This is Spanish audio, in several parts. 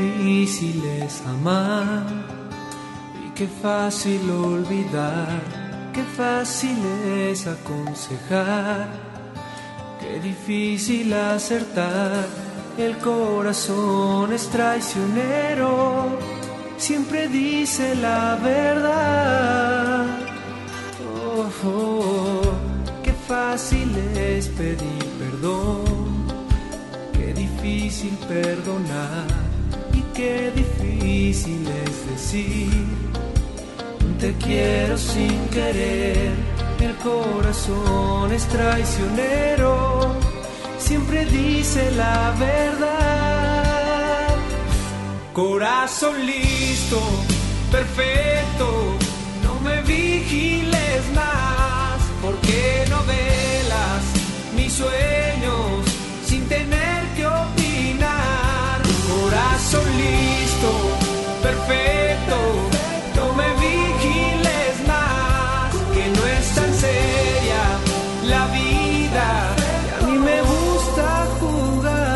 Difícil es amar y qué fácil olvidar, qué fácil es aconsejar, qué difícil acertar. El corazón es traicionero, siempre dice la verdad. Oh, oh, qué fácil es pedir perdón Qué difícil perdonar qué difícil es decir te quiero sin querer. El corazón es traicionero, siempre dice la verdad. Corazón listo, perfecto, no me vigiles más, porque no velas mis sueños perfecto, no me vigiles más, que no es tan seria la vida, y a mí me gusta jugar.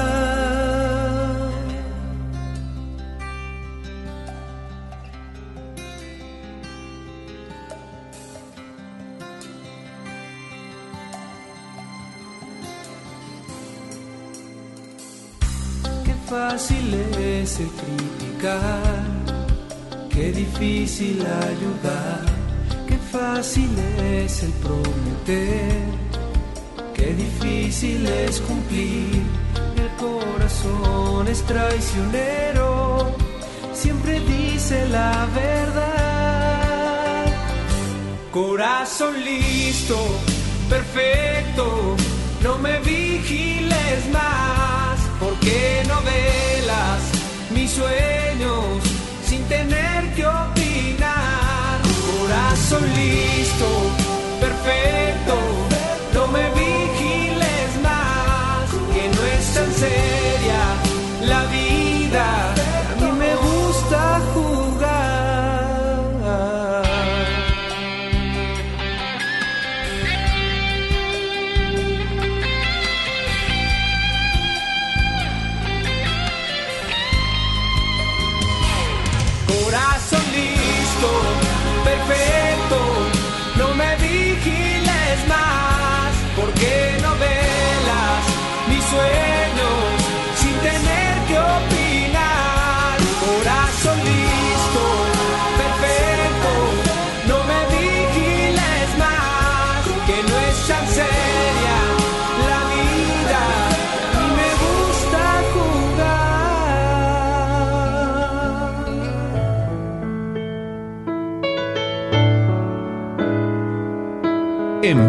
Qué fácil es el criticar, qué difícil ayudar, qué fácil es el prometer, qué difícil es cumplir. El corazón es traicionero, siempre dice la verdad. Corazón listo, perfecto, no me vigiles más, porque no velas mis sueños sin tener que opinar. Corazón listo, perfecto, no me vigiles más, que no es tan seria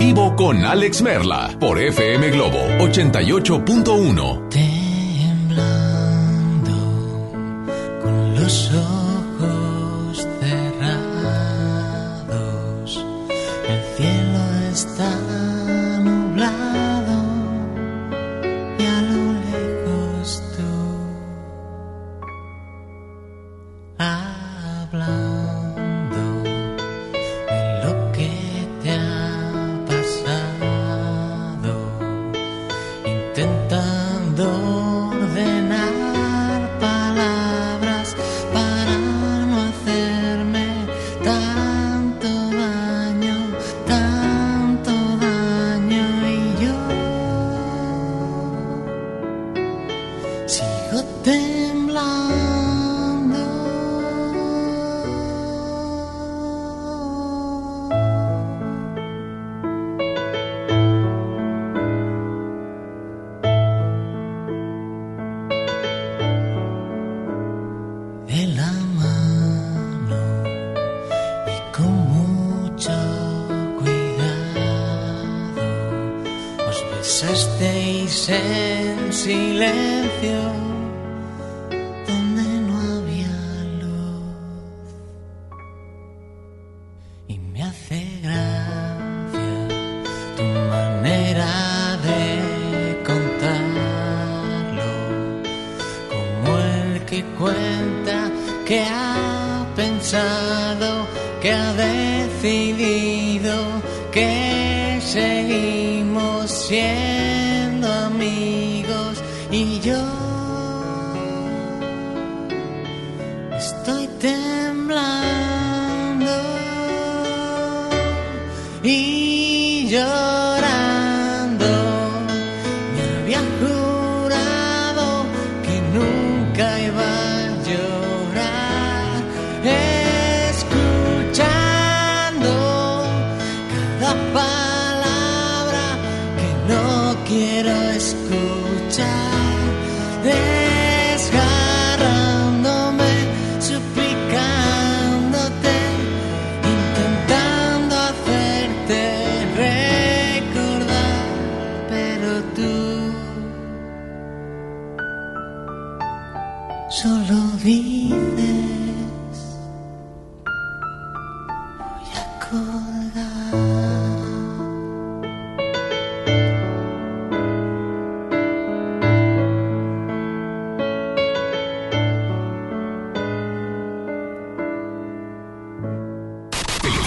Vivo con Alex Merla por FM Globo 88.1.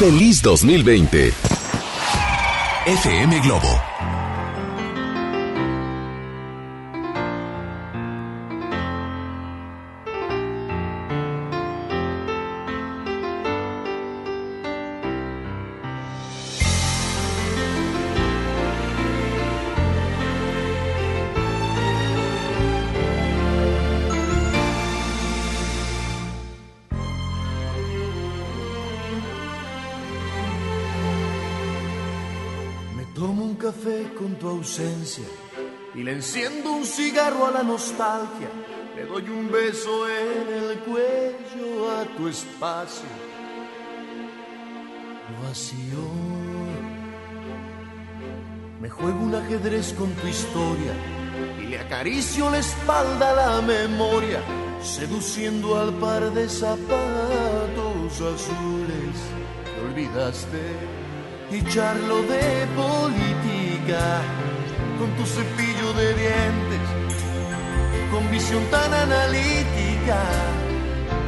Feliz 2020. FM Globo. A la nostalgia. Le doy un beso en el cuello a tu espacio vacío. Me juego un ajedrez con tu historia y le acaricio la espalda a la memoria, seduciendo al par de zapatos azules que olvidaste y charlo de política con tu cepillo de dientes, con visión tan analítica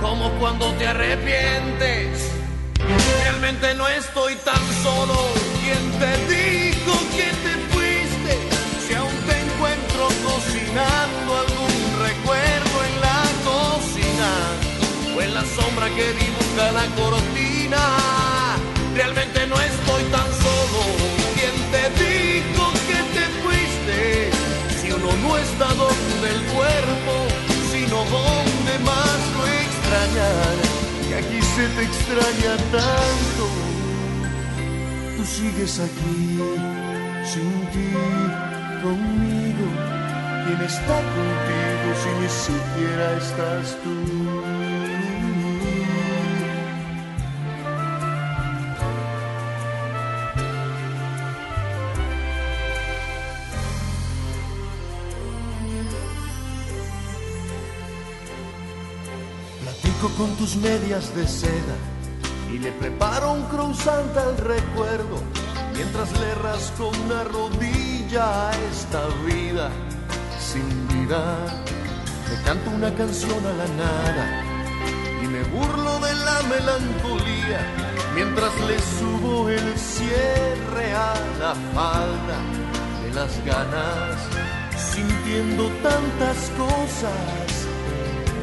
como cuando te arrepientes. Realmente no estoy tan solo. ¿Quién te dijo que te fuiste? Si aún te encuentro cocinando algún recuerdo en la cocina o en la sombra que dibuja la cortina. Realmente no estoy tan solo. No está donde el cuerpo, sino donde más lo extrañar. Que aquí se te extraña tanto. Tú sigues aquí, sin ti, conmigo. ¿Quién está contigo si ni siquiera estás tú? Con tus medias de seda y le preparo un croissant al recuerdo mientras le rasco una rodilla a esta vida sin vida. Le canto una canción a la nada y me burlo de la melancolía mientras le subo el cierre a la falda de las ganas sintiendo tantas cosas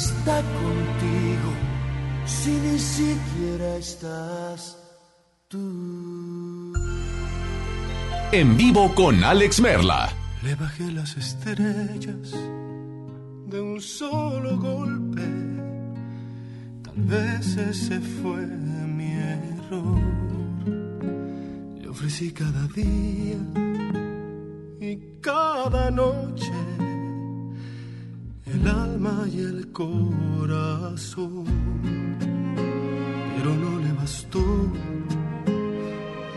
está contigo? Si ni siquiera estás tú. En vivo con Alex Merla. Le bajé las estrellas de un solo golpe. Tal vez ese fue mi error. Le ofrecí cada día y cada noche el alma y el corazón. Pero no le bastó,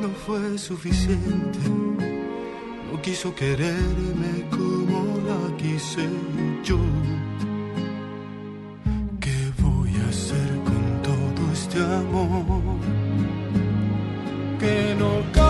no fue suficiente. No quiso quererme como la quise yo. ¿Qué voy a hacer con todo este amor? Que no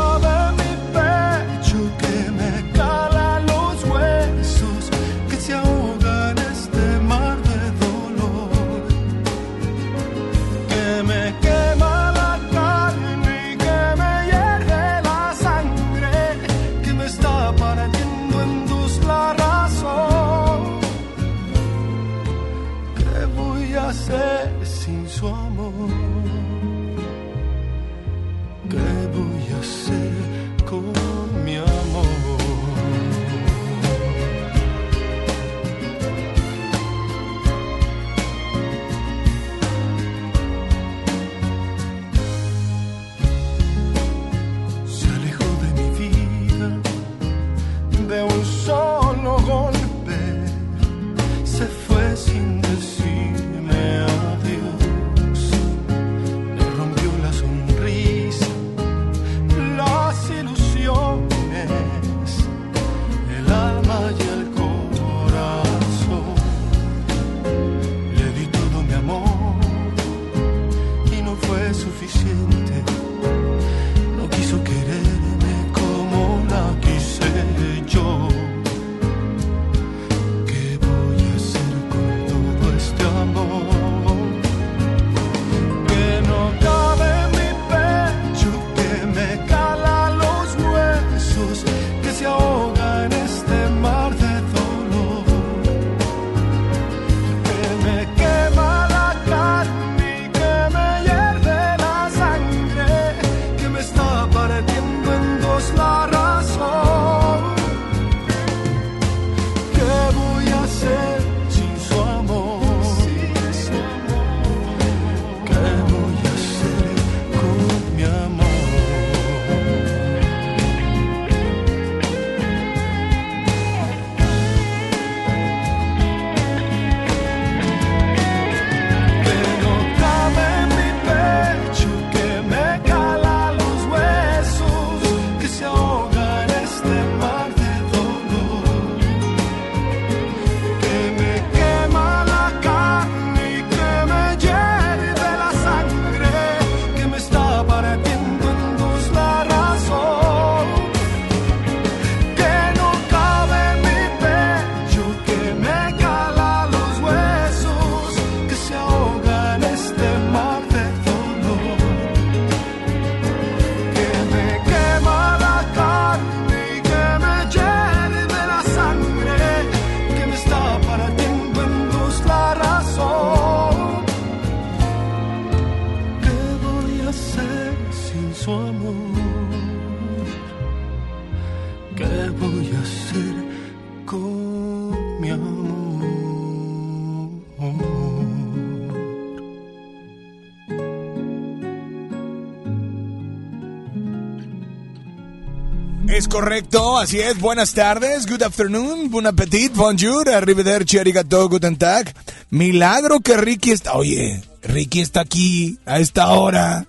correcto, así es. Buenas tardes, good afternoon, bon appetit, bonjour, arrivederci, arigato, guten tag. Milagro que Ricky está... Oye, Ricky está aquí a esta hora.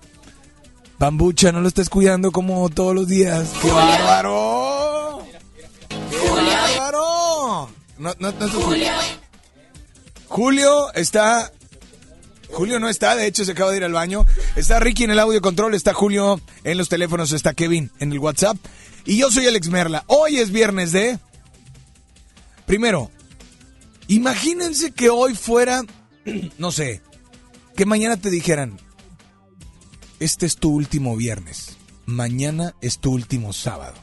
Bambucha, no lo estás cuidando como todos los días. ¡Qué bárbaro! ¡Qué bárbaro! No, no, no, Julio. Julio está... Julio no está, de hecho se acaba de ir al baño. Está Ricky en el audio control, está Julio en los teléfonos, está Kevin en el WhatsApp. Y yo soy Alex Merla. Hoy es viernes de... primero, imagínense que hoy fuera, no sé, que mañana te dijeran, este es tu último viernes, mañana es tu último sábado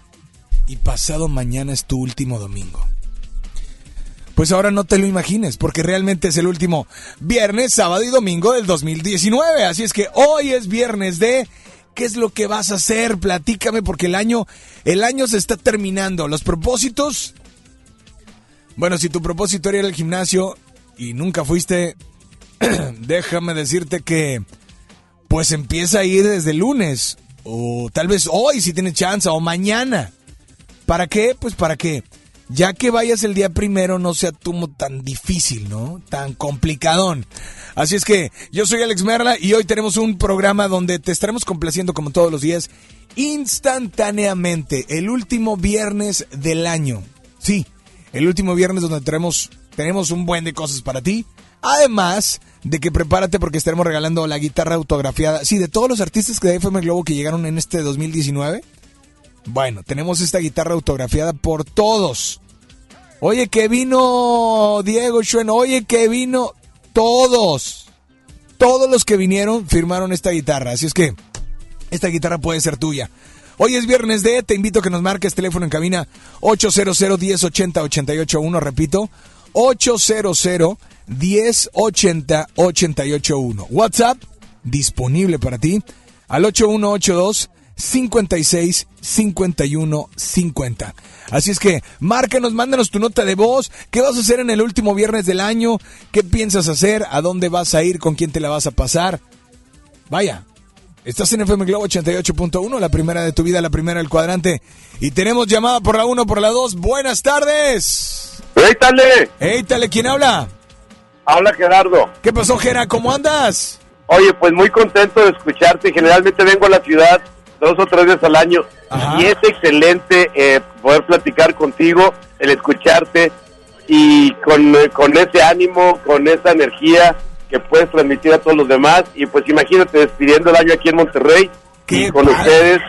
y pasado mañana es tu último domingo. Pues ahora no te lo imagines, porque realmente es el último viernes, sábado y domingo del 2019. Así es que hoy es viernes de ¿qué es lo que vas a hacer? Platícame, porque el año, el año se está terminando. Los propósitos. Bueno, si tu propósito era ir al gimnasio y nunca fuiste, déjame decirte que pues empieza a ir desde el lunes. O tal vez hoy si tienes chance, o mañana. ¿Para qué? Pues para que ya que vayas el día primero no sea tú tan difícil, ¿no? Tan complicadón. Así es que yo soy Alex Merla y hoy tenemos un programa donde te estaremos complaciendo como todos los días instantáneamente, el último viernes del año. Sí, el último viernes donde tenemos, tenemos un buen de cosas para ti. Además de que prepárate porque estaremos regalando la guitarra autografiada. Sí, de todos los artistas de FM Globo que llegaron en este 2019. Bueno, tenemos esta guitarra autografiada por todos. Oye, que vino Diego Schwen. Oye, que vino todos. Todos los que vinieron firmaron esta guitarra. Así es que esta guitarra puede ser tuya. Hoy es viernes de, te invito a que nos marques teléfono en cabina 800 1080 881, repito, 800 1080 881. WhatsApp disponible para ti al 8182 56 51 50. Así es que márcanos, mándanos tu nota de voz. ¿Qué vas a hacer en el último viernes del año? ¿Qué piensas hacer? ¿A dónde vas a ir? ¿Con quién te la vas a pasar? Vaya, estás en FM Globo 88.1, la primera de tu vida, la primera del cuadrante. Y tenemos llamada por la 1, por la 2. Buenas tardes. ¡Éitale! Éitale, ¿quién habla? Habla Gerardo. ¿Qué pasó, Gera? ¿Cómo andas? Oye, pues muy contento de escucharte. Generalmente vengo a la ciudad dos o tres veces al año y es excelente eh, poder platicar contigo, el escucharte y con, eh, con ese ánimo, con esa energía que puedes transmitir a todos los demás. Y pues imagínate despidiendo el año aquí en Monterrey y con ustedes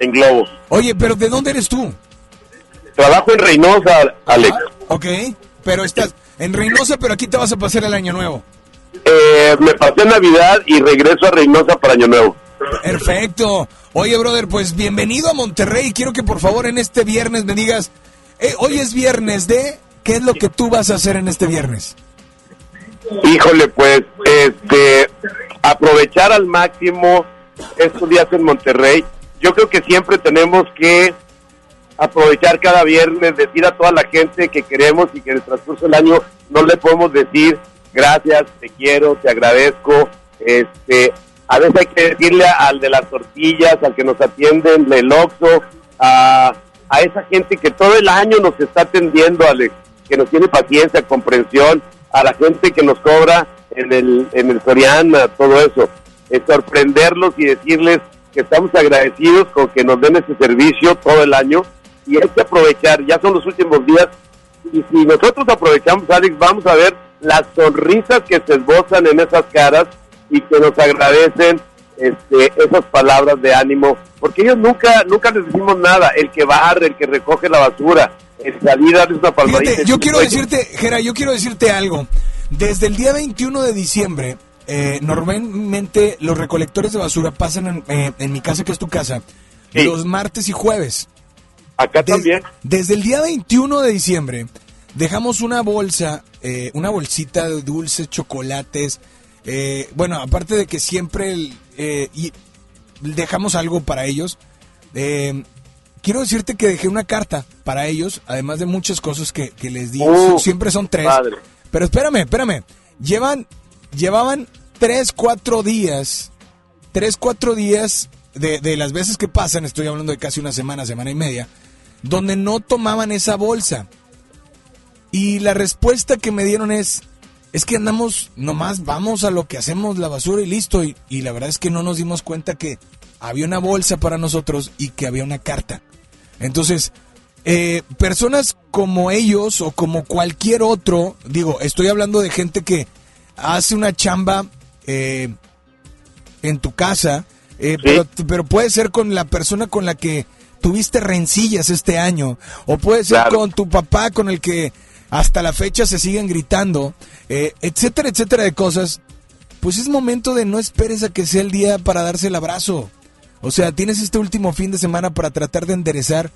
en Globo. Oye, pero ¿de dónde eres tú? Trabajo en Reynosa, Alex. ok, pero estás en Reynosa, pero aquí te vas a pasar el año nuevo. Eh, me pasé Navidad y regreso a Reynosa para Año Nuevo. Perfecto. Oye, brother, pues bienvenido a Monterrey. Quiero que por favor en este viernes me digas, eh, hoy es viernes de, ¿qué es lo que tú vas a hacer en este viernes? Híjole, pues, este, aprovechar al máximo estos días en Monterrey. Yo creo que siempre tenemos que aprovechar cada viernes, decir a toda la gente que queremos y que en el transcurso del año no le podemos decir gracias, te quiero, te agradezco, este, a veces hay que decirle al de las tortillas, al que nos atienden del Oxxo, a, esa gente que todo el año nos está atendiendo, Alex, que nos tiene paciencia, comprensión, a la gente que nos cobra en el, en el Soriana, todo eso. Es sorprenderlos y decirles que estamos agradecidos con que nos den ese servicio todo el año y hay que aprovechar, ya son los últimos días y si nosotros aprovechamos, Alex, vamos a ver las sonrisas que se esbozan en esas caras y que nos agradecen este, esas palabras de ánimo, porque ellos nunca, nunca les decimos nada, el que barre, el que recoge la basura, el salir a darles una palmadita. Fíjate, yo quiero decirte, Gera, yo quiero decirte algo. Desde el día 21 de diciembre, eh, normalmente los recolectores de basura pasan en, eh, en mi casa, que es tu casa, Sí. los martes y jueves. Acá Des- también. Desde el día 21 de diciembre dejamos una bolsa, eh, una bolsita de dulces, chocolates. Eh, bueno, aparte de que siempre el, eh, y dejamos algo para ellos. eh, quiero decirte que dejé una carta para ellos, además de muchas cosas que, que les di. Uh, siempre son tres. Pero espérame, espérame. Llevan, llevaban tres, cuatro días, tres, cuatro días de, de las veces que pasan, estoy hablando de casi una semana, semana y media, donde no tomaban esa bolsa. Y la respuesta que me dieron es, es que andamos, nomás vamos a lo que hacemos, la basura y listo. Y, y la verdad es que no nos dimos cuenta que había una bolsa para nosotros y que había una carta. Entonces, eh, personas como ellos o como cualquier otro, digo, estoy hablando de gente que hace una chamba eh, en tu casa, eh, pero, pero puede ser con la persona con la que tuviste rencillas este año, o puede ser Claro. con tu papá con el que hasta la fecha se siguen gritando, eh, etcétera, etcétera de cosas, pues es momento de no esperes a que sea el día para darse el abrazo. O sea, tienes este último fin de semana para tratar de enderezar.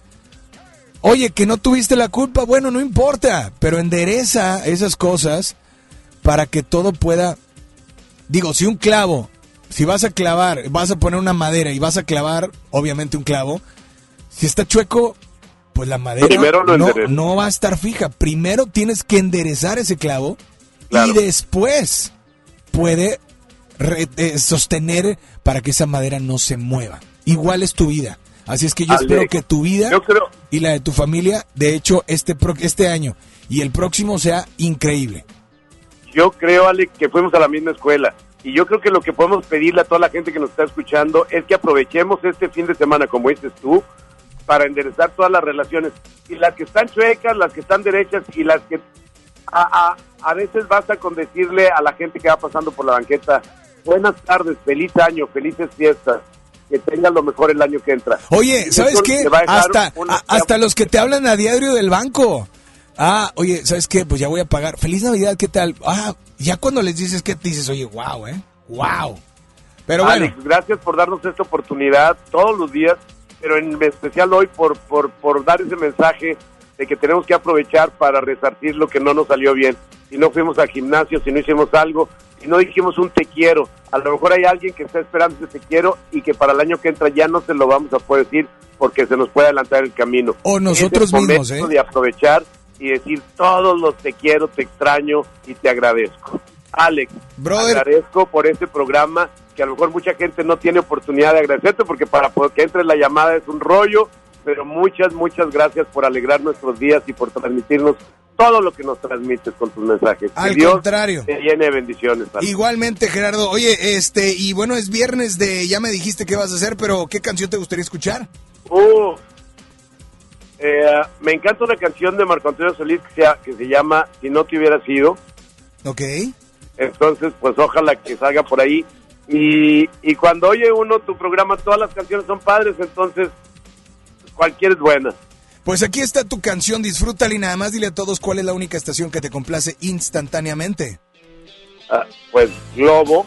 Oye, que no tuviste la culpa, bueno, no importa, pero endereza esas cosas para que todo pueda... Digo, si un clavo, si vas a clavar, vas a poner una madera y vas a clavar, obviamente un clavo, si está chueco, pues la madera Primero lo no, va a estar fija. Primero tienes que enderezar ese clavo Claro. y después puede re- eh, sostener para que esa madera no se mueva. Igual es tu vida. Así es que yo Alex, espero que tu vida creo, y la de tu familia, de hecho, este, este año y el próximo sea increíble. yo creo, Alex, que fuimos a la misma escuela. Y yo creo que lo que podemos pedirle a toda la gente que nos está escuchando es que aprovechemos este fin de semana, como dices tú, para enderezar todas las relaciones. Y las que están chuecas, las que están derechas y las que a, a, a veces basta con decirle a la gente que va pasando por la banqueta, buenas tardes, feliz año, felices fiestas, que tengan lo mejor el año que entra. Oye, ¿sabes qué? Hasta, una- hasta los que te hablan a diario del banco. Ah, oye, ¿sabes qué? Pues ya voy a pagar. Feliz Navidad, ¿qué tal? Ah, ya cuando les dices que dices, oye, wow, ¿eh? Wow. Pero bueno, Alex, gracias por darnos esta oportunidad todos los días, pero en especial hoy por, por, por dar ese mensaje de que tenemos que aprovechar para resarcir lo que no nos salió bien. Si no fuimos al gimnasio, si no hicimos algo, si no dijimos un te quiero, a lo mejor hay alguien que está esperando ese te quiero y que para el año que entra ya no se lo vamos a poder decir porque se nos puede adelantar el camino. O nosotros Es el mismos, ¿eh? de aprovechar y decir todos los te quiero, te extraño y te agradezco. Alex, Brother. agradezco por este programa que a lo mejor mucha gente no tiene oportunidad de agradecerte porque para que entre la llamada es un rollo, pero muchas, muchas gracias por alegrar nuestros días y por transmitirnos todo lo que nos transmites con tus mensajes. Que Al Dios contrario. te llene de bendiciones. Igualmente, Gerardo. Oye, este, y bueno, es viernes de, ya me dijiste qué vas a hacer, pero ¿qué canción te gustaría escuchar? Uh, eh, me encanta una canción de Marco Antonio Solís que se, que se llama Si no te hubiera sido. Ok. Entonces, pues ojalá que salga por ahí. Y, y cuando oye uno tu programa, todas las canciones son padres, entonces cualquiera es buena. Pues aquí está tu canción, disfrútala y nada más dile a todos cuál es la única estación que te complace instantáneamente. Ah, pues Globo.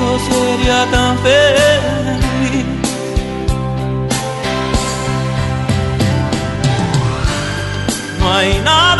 sido sería tan feliz. No hay nada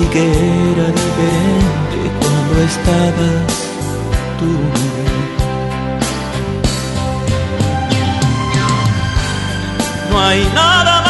Sí que era diferente cuando estabas tú. No hay nada más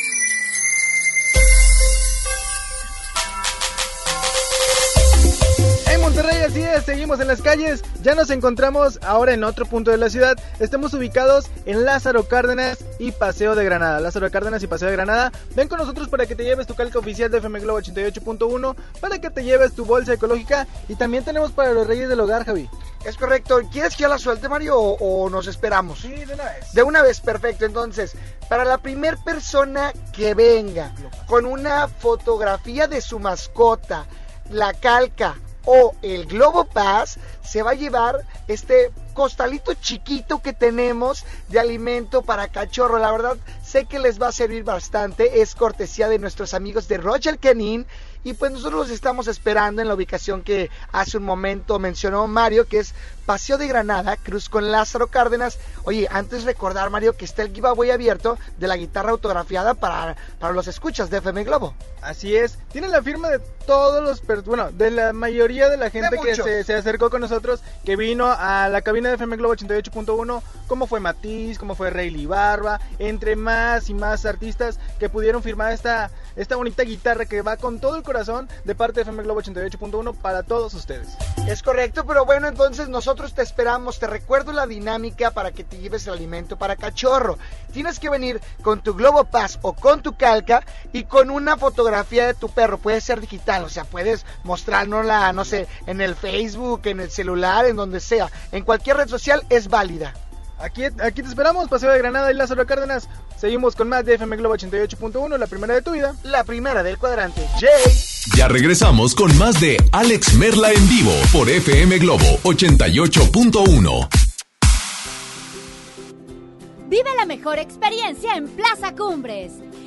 Así es, seguimos en las calles. Ya nos encontramos ahora en otro punto de la ciudad. Estamos ubicados en Lázaro Cárdenas y Paseo de Granada. Lázaro Cárdenas y Paseo de Granada. Ven con nosotros para que te lleves tu calca oficial de FM Globo 88.1, para que te lleves tu bolsa ecológica y también tenemos para los Reyes del Hogar, Javi. Es correcto. ¿Quieres que ya la suelte, Mario, o, o nos esperamos? Sí, de una vez. De una vez, perfecto. Entonces, para la primer persona que venga con una fotografía de su mascota, la calca o el Globo Pass, se va a llevar este costalito chiquito que tenemos de alimento para cachorro. La verdad, sé que les va a servir bastante. Es cortesía de nuestros amigos de Roger Canin. Y pues nosotros los estamos esperando en la ubicación que hace un momento mencionó Mario, que es Paseo de Granada, Cruz con Lázaro Cárdenas. Oye, antes recordar, Mario, que está el giveaway abierto de la guitarra autografiada para, para los escuchas de FM Globo. Así es. Tiene la firma de todos los, bueno, de la mayoría de la gente que se, se acercó con nosotros, que vino a la cabina de FM Globo 88.1, como fue Matiz, como fue Rayleigh Barba, entre más y más artistas que pudieron firmar esta, esta bonita guitarra que va con todo el corazón de parte de FM Globo 88.1 para todos ustedes. Es correcto, pero bueno, entonces nosotros te esperamos. Te recuerdo la dinámica para que te lleves el alimento para cachorro. Tienes que venir con tu Globo Pass o con tu calca y con una fotografía de tu perro. Puede ser digital, o sea, puedes mostrárnosla, no sé, en el Facebook, en el celular, en donde sea. En cualquier red social es válida. Aquí, aquí te esperamos, Paseo de Granada y Lázaro Cárdenas. Seguimos con más de FM Globo 88.1, la primera de tu vida. La primera del cuadrante. Jay. Ya regresamos con más de Alex Merla en vivo por FM Globo 88.1. Vive la mejor experiencia en Plaza Cumbres.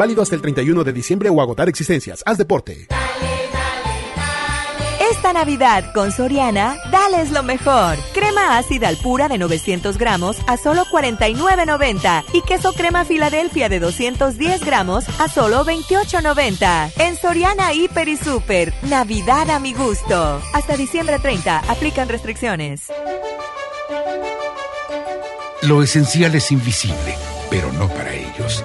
Válido hasta el 31 de diciembre o agotar existencias. Haz deporte. Esta Navidad con Soriana, dales lo mejor. Crema ácida al pura de 900 gramos a solo 49.90 y queso crema Filadelfia de 210 gramos a solo 28.90. En Soriana Hiper y Super, Navidad a mi gusto. Hasta diciembre 30, aplican restricciones. Lo esencial es invisible, pero no para ellos.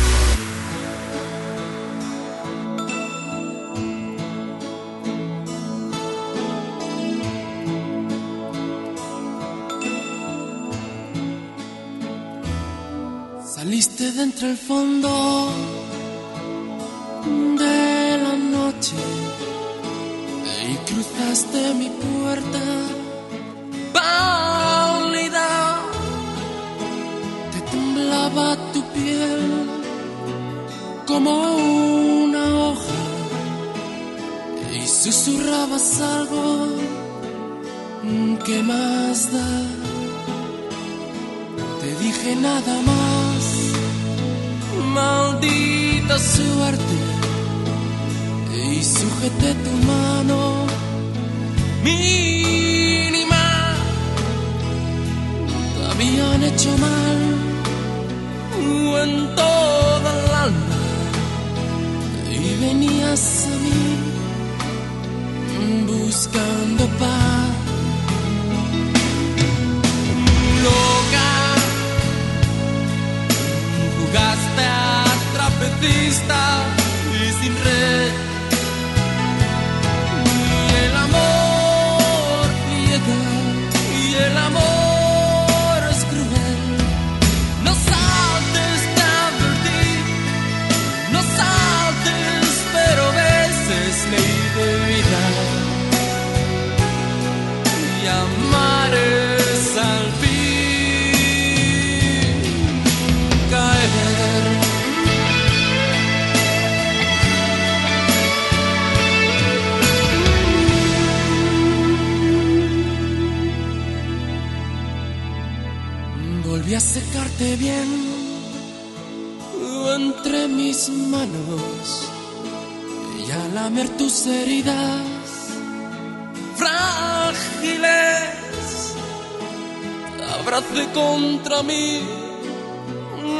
Entre el fondo de la noche y cruzaste mi puerta. Te temblaba tu piel como una hoja y susurrabas algo que más da. Te dije nada más, maldita suerte, y sujeté tu mano mínima. Te habían hecho mal en toda el alma, y venías a mí buscando paz. vista. Bien entre mis manos y a lamer tus heridas frágiles. Abracé contra mí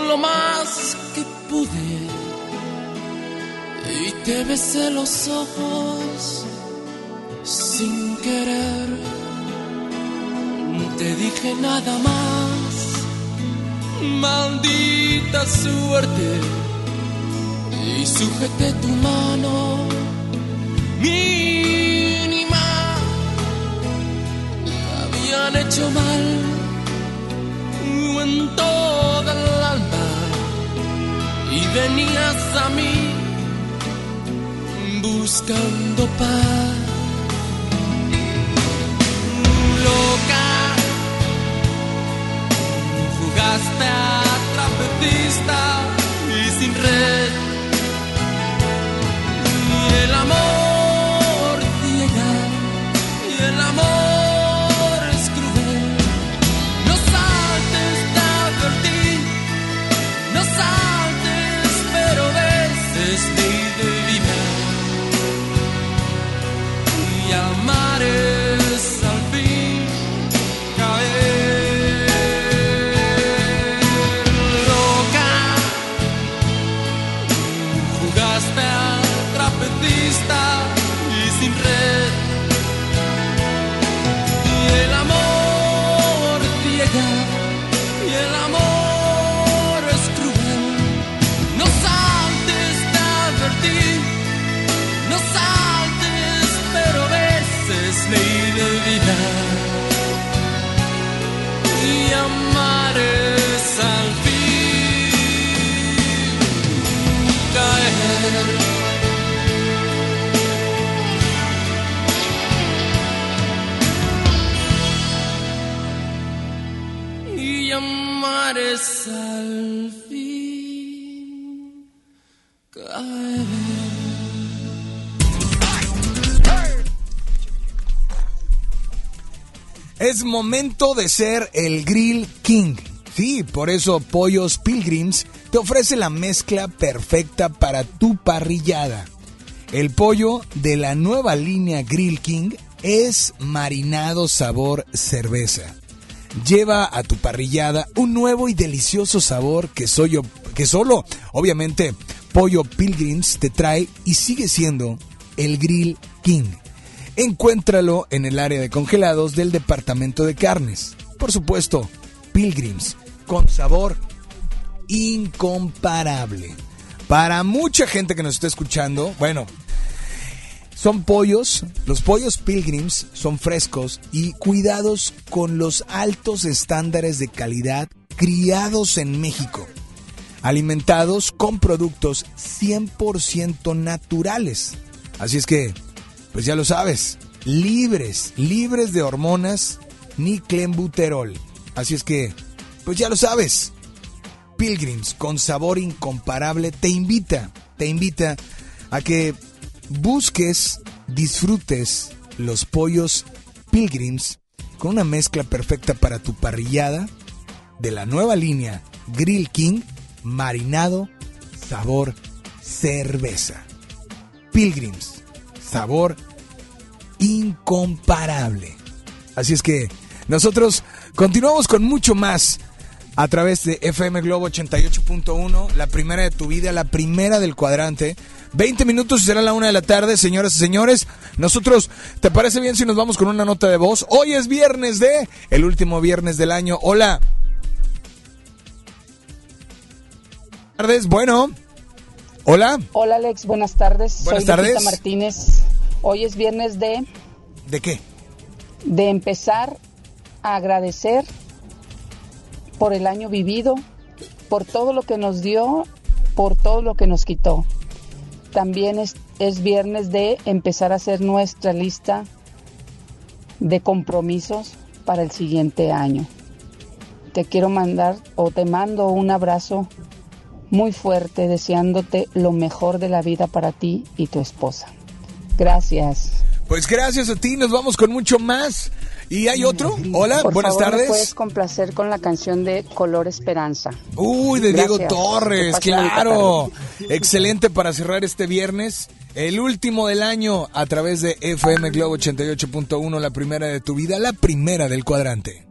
lo más que pude y te besé los ojos sin querer. Te dije nada más, maldita suerte, y sujeté tu mano mínima. Habían hecho mal en toda el alma y venías a mí buscando paz. Jugaste a trapecista y sin red. Y el amor ciega, y el amor Momento de ser el Grill King. Sí, por eso Pollos Pilgrims te ofrece la mezcla perfecta para tu parrillada. El pollo de la nueva línea Grill King es marinado sabor cerveza. Lleva a tu parrillada un nuevo y delicioso sabor que, soy que solo, obviamente, Pollo Pilgrims te trae y sigue siendo el Grill King. Encuéntralo en el área de congelados del departamento de carnes. Por supuesto, Pilgrims, con sabor incomparable. Para mucha gente que nos está escuchando, bueno, son pollos, los pollos Pilgrims son frescos y cuidados con los altos estándares de calidad criados en México, alimentados con productos 100% naturales. Así es que, pues ya lo sabes, libres, libres de hormonas ni clenbuterol. Así es que, pues ya lo sabes. Pilgrims con sabor incomparable te invita, te invita a que busques, disfrutes los pollos Pilgrims con una mezcla perfecta para tu parrillada de la nueva línea Grill King marinado sabor cerveza. Pilgrims, sabor incomparable. Así es que nosotros continuamos con mucho más a través de FM Globo 88.1, la primera de tu vida, la primera del cuadrante. 20 minutos y será la una de la tarde, señoras y señores. Nosotros, ¿te parece bien si nos vamos con una nota de voz? Hoy es viernes de, el último viernes del año. Hola. Tardes, bueno. Hola. Hola Alex, buenas tardes. Buenas Soy Lupita tardes. Martínez. Hoy es viernes de, ¿De qué? de empezar a agradecer por el año vivido, por todo lo que nos dio, por todo lo que nos quitó. También es, es viernes de empezar a hacer nuestra lista de compromisos para el siguiente año. Te quiero mandar o te mando un abrazo muy fuerte deseándote lo mejor de la vida para ti y tu esposa. Gracias. Pues gracias a ti, nos vamos con mucho más. ¿Y hay otro? Hola, Por buenas favor, ¿me tardes. puedes complacer con la canción de Color Esperanza. Uy, de Diego Gracias. Torres, claro. Excelente para cerrar este viernes. El último del año a través de FM Globo 88.1, la primera de tu vida, la primera del cuadrante.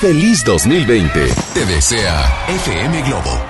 Feliz 2020. Te desea FM Globo.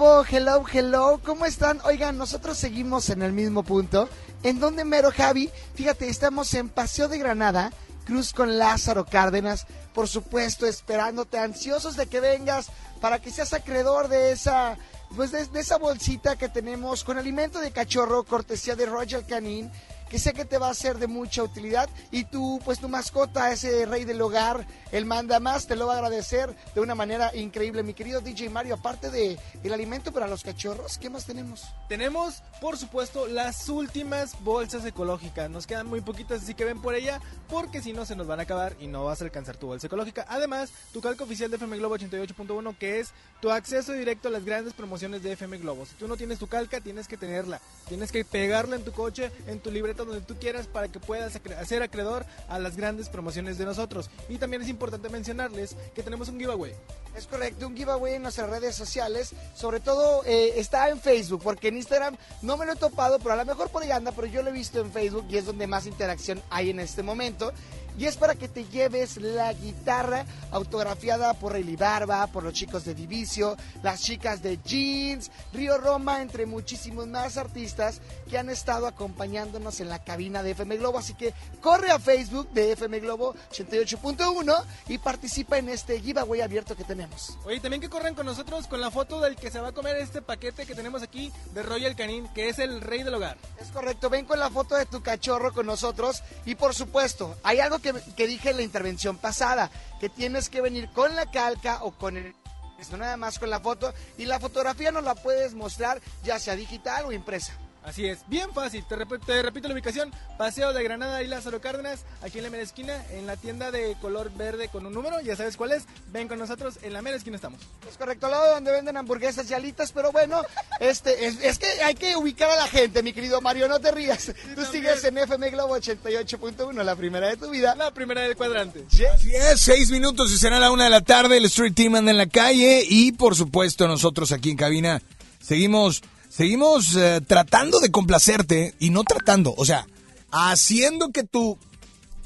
Hello, hello, ¿cómo están? Oigan, nosotros seguimos en el mismo punto. ¿En dónde mero, Javi? Fíjate, estamos en Paseo de Granada, Cruz con Lázaro Cárdenas, por supuesto, esperándote, ansiosos de que vengas para que seas acreedor de esa, pues de, esa bolsita que tenemos con alimento de cachorro, cortesía de Royal Canin que sé que te va a ser de mucha utilidad y tú, pues tu mascota, ese rey del hogar, el manda más, te lo va a agradecer de una manera increíble. Mi querido DJ Mario, aparte de el alimento para los cachorros, ¿qué más tenemos? Tenemos, por supuesto, las últimas bolsas ecológicas. Nos quedan muy poquitas, así que ven por ella, porque si no se nos van a acabar y no vas a alcanzar tu bolsa ecológica. Además, tu calco oficial de FM Globo 88.1, que es tu acceso directo a las grandes promociones de FM Globo. Si tú no tienes tu calca, tienes que tenerla. Tienes que pegarla en tu coche, en tu libreta, donde tú quieras, para que puedas ser acreedor a las grandes promociones de nosotros. Y también es importante mencionarles que tenemos un giveaway. Es correcto, un giveaway en nuestras redes sociales, sobre todo eh, está en Facebook, porque en Instagram no me lo he topado, pero a lo mejor por ahí pero yo lo he visto en Facebook y es donde más interacción hay en este momento. Y es para que te lleves la guitarra autografiada por Rayleigh Barba, por los chicos de Divicio, las chicas de Jeans, Río Roma, entre muchísimos más artistas que han estado acompañándonos en la cabina de FM Globo. Así que corre a Facebook de FM Globo 88.1 y participa en este giveaway abierto que tenemos. Oye, también que corran con nosotros con la foto del que se va a comer este paquete que tenemos aquí de Royal Canin, que es el rey del hogar. Es correcto, ven con la foto de tu cachorro con nosotros y por supuesto, hay algo que, que dije en la intervención pasada, que tienes que venir con la calca o con el... No nada más con la foto y la fotografía nos la puedes mostrar ya sea digital o impresa. Así es, bien fácil. Te, rep- te repito la ubicación: Paseo de Granada y Lázaro Cárdenas, aquí en la mera esquina, en la tienda de color verde con un número. Ya sabes cuál es. Ven con nosotros, en la mera esquina estamos. Es correcto, al lado donde venden hamburguesas y alitas, pero bueno, este es, es que hay que ubicar a la gente, mi querido Mario, no te rías. Tú sigues en FM Globo 88.1, la primera de tu vida. La primera del cuadrante. Así es, seis minutos y será la una de la tarde. El Street Team anda en la calle y, por supuesto, nosotros aquí en cabina seguimos, seguimos eh, tratando de complacerte y no tratando, o sea, haciendo que tu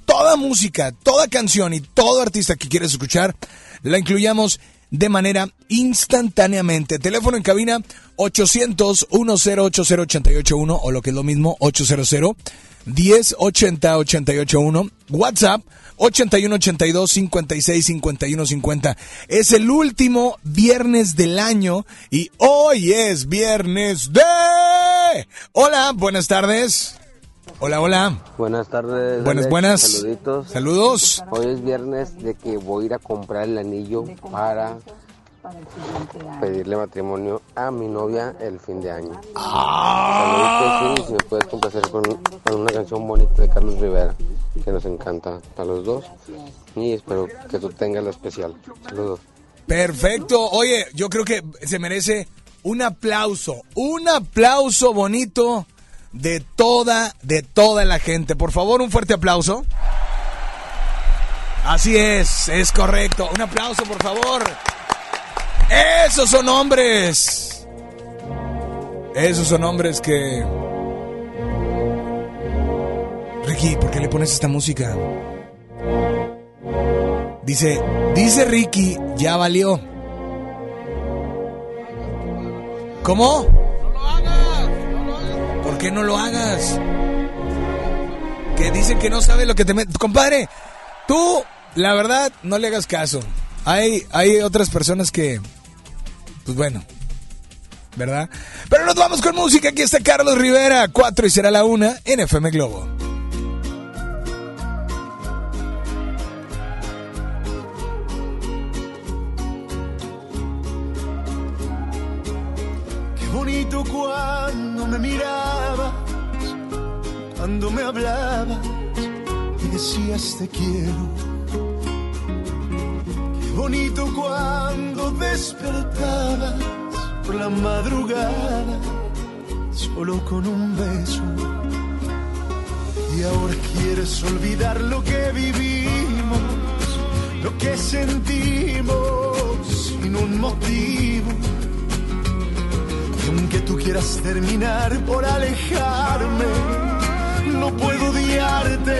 toda música, toda canción y todo artista que quieres escuchar la incluyamos de manera instantáneamente. Teléfono en cabina 800 1080 881 o lo que es lo mismo 800 1080 881. WhatsApp 81 82 56 51 50. Es el último viernes del año y hoy es viernes de Hola, buenas tardes. Hola, hola. Buenas tardes. Buenas, Alex. buenas. Saluditos. Saludos. Hoy es viernes de que voy a ir a comprar el anillo para pedirle matrimonio a mi novia el fin de año. Saluditos y si me puedes complacer con, con una canción bonita de Carlos Rivera que nos encanta a los dos y espero que tú tengas la especial. Saludos. Perfecto. Oye, yo creo que se merece un aplauso, un aplauso bonito de toda, de toda la gente. Por favor, un fuerte aplauso. Así es, es correcto. Un aplauso, por favor. Esos son hombres. Esos son hombres que... Ricky, ¿por qué le pones esta música? Dice, dice Ricky, ya valió. ¿Cómo? ¿Por qué no lo hagas? Que dicen que no sabe lo que te metes. Compadre, tú, la verdad, no le hagas caso. Hay, hay otras personas que, pues bueno, ¿verdad? Pero nos vamos con música. Aquí está Carlos Rivera, 4 y será la 1 en FM Globo. Qué bonito cuando me mirabas, cuando me hablabas y decías te quiero. Bonito cuando despertabas por la madrugada solo con un beso. Y ahora quieres olvidar lo que vivimos, lo que sentimos sin un motivo. Y aunque tú quieras terminar por alejarme, no puedo odiarte,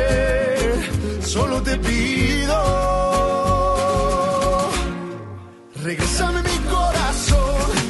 solo te pido. Regrésame mi corazón,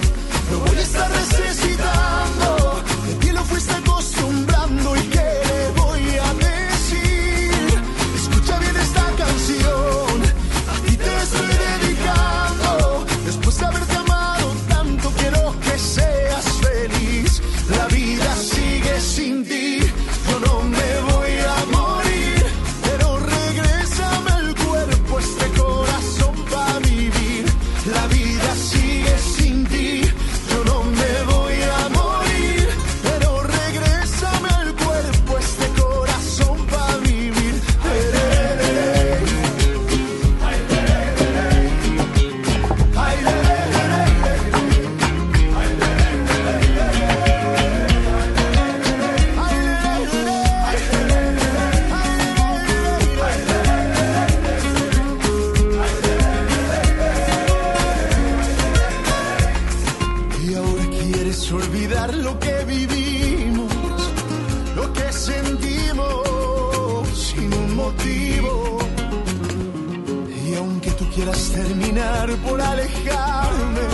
terminar por alejarme,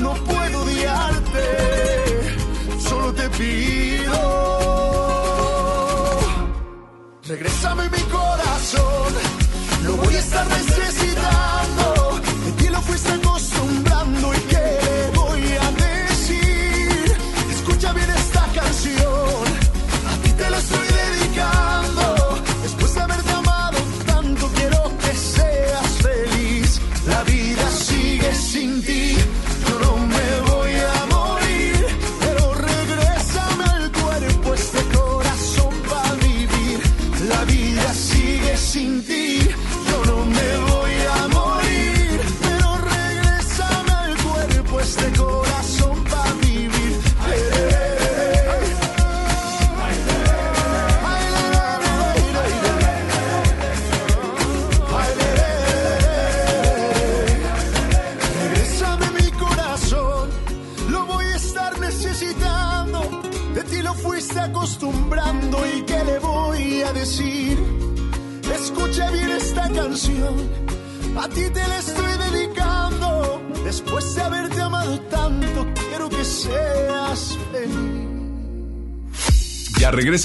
no puedo odiarte, solo te pido. Regrésame mi corazón, lo voy a estar necesitando.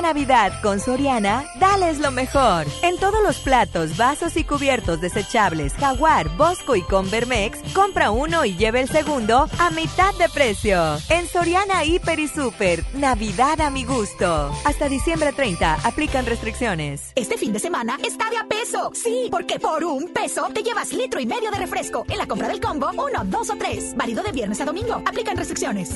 Esta Navidad con Soriana, dales lo mejor. En todos los platos, vasos y cubiertos desechables Jaguar, Bosco y Convermex, compra uno y lleve el segundo a mitad de precio. En Soriana Hiper y Super, Navidad a mi gusto. Hasta diciembre 30, aplican restricciones. Este fin de semana está de a peso. Sí, porque por un peso te llevas litro y medio de refresco. En la compra del combo, uno, dos o tres. Válido de viernes a domingo. Aplican restricciones.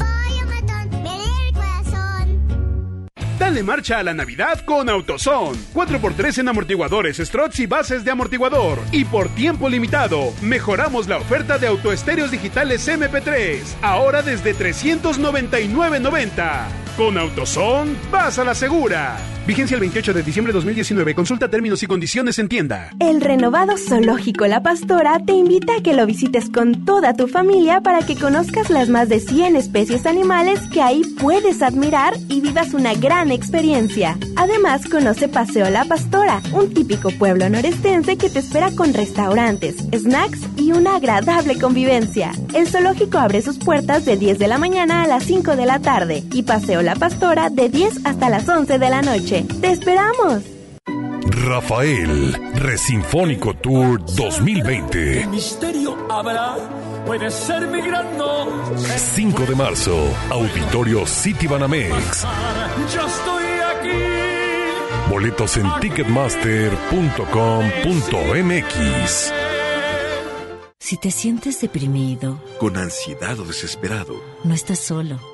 Dale marcha a la Navidad con AutoZone. 4x3 en amortiguadores, struts y bases de amortiguador. Y por tiempo limitado, mejoramos la oferta de autoestéreos digitales MP3. Ahora desde 399.90. Con AutoZone, vas a la segura. Vigencia el 28 de diciembre de 2019. Consulta términos y condiciones en tienda. El renovado Zoológico La Pastora te invita a que lo visites con toda tu familia para que conozcas las más de 100 especies animales que ahí puedes admirar y vivas una gran experiencia. Además, conoce Paseo La Pastora, un típico pueblo norestense que te espera con restaurantes, snacks y una agradable convivencia. El zoológico abre sus puertas de 10 de la mañana a las 5 de la tarde y Paseo La Pastora de 10 hasta las 11 de la noche. ¡Te esperamos! Rafael, Resinfónico Tour 2020. misterio habrá puede ser mi gran noche. 5 de marzo, Auditorio City Banamex. Yo estoy aquí. Boletos en ticketmaster.com.mx. Si te sientes deprimido, con ansiedad o desesperado, no estás solo.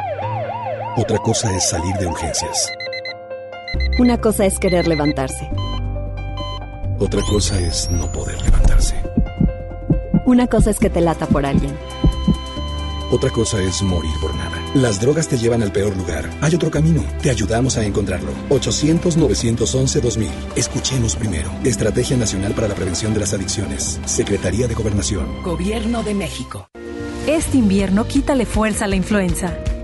Otra cosa es salir de urgencias. Una cosa es querer levantarse. Otra cosa es no poder levantarse. Una cosa es que te lata por alguien. Otra cosa es morir por nada. Las drogas te llevan al peor lugar. Hay otro camino. Te ayudamos a encontrarlo. 800-911-2000. Escuchemos primero. Estrategia Nacional para la Prevención de las Adicciones. Secretaría de Gobernación. Gobierno de México. Este invierno quítale fuerza a la influenza.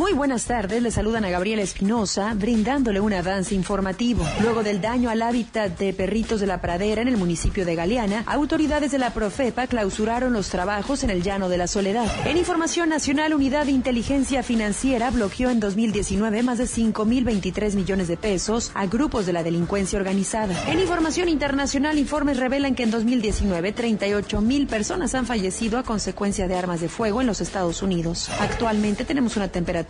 Muy buenas tardes, le saludan a Gabriela Espinosa, brindándole un avance informativo. Luego del daño al hábitat de perritos de la pradera en el municipio de Galeana, autoridades de la Profepa clausuraron los trabajos en el Llano de la Soledad. En información nacional, Unidad de Inteligencia Financiera bloqueó en 2019 más de 5.023 millones de pesos a grupos de la delincuencia organizada. En información internacional, informes revelan que en 2019 38 mil personas han fallecido a consecuencia de armas de fuego en los Estados Unidos. Actualmente tenemos una temperatura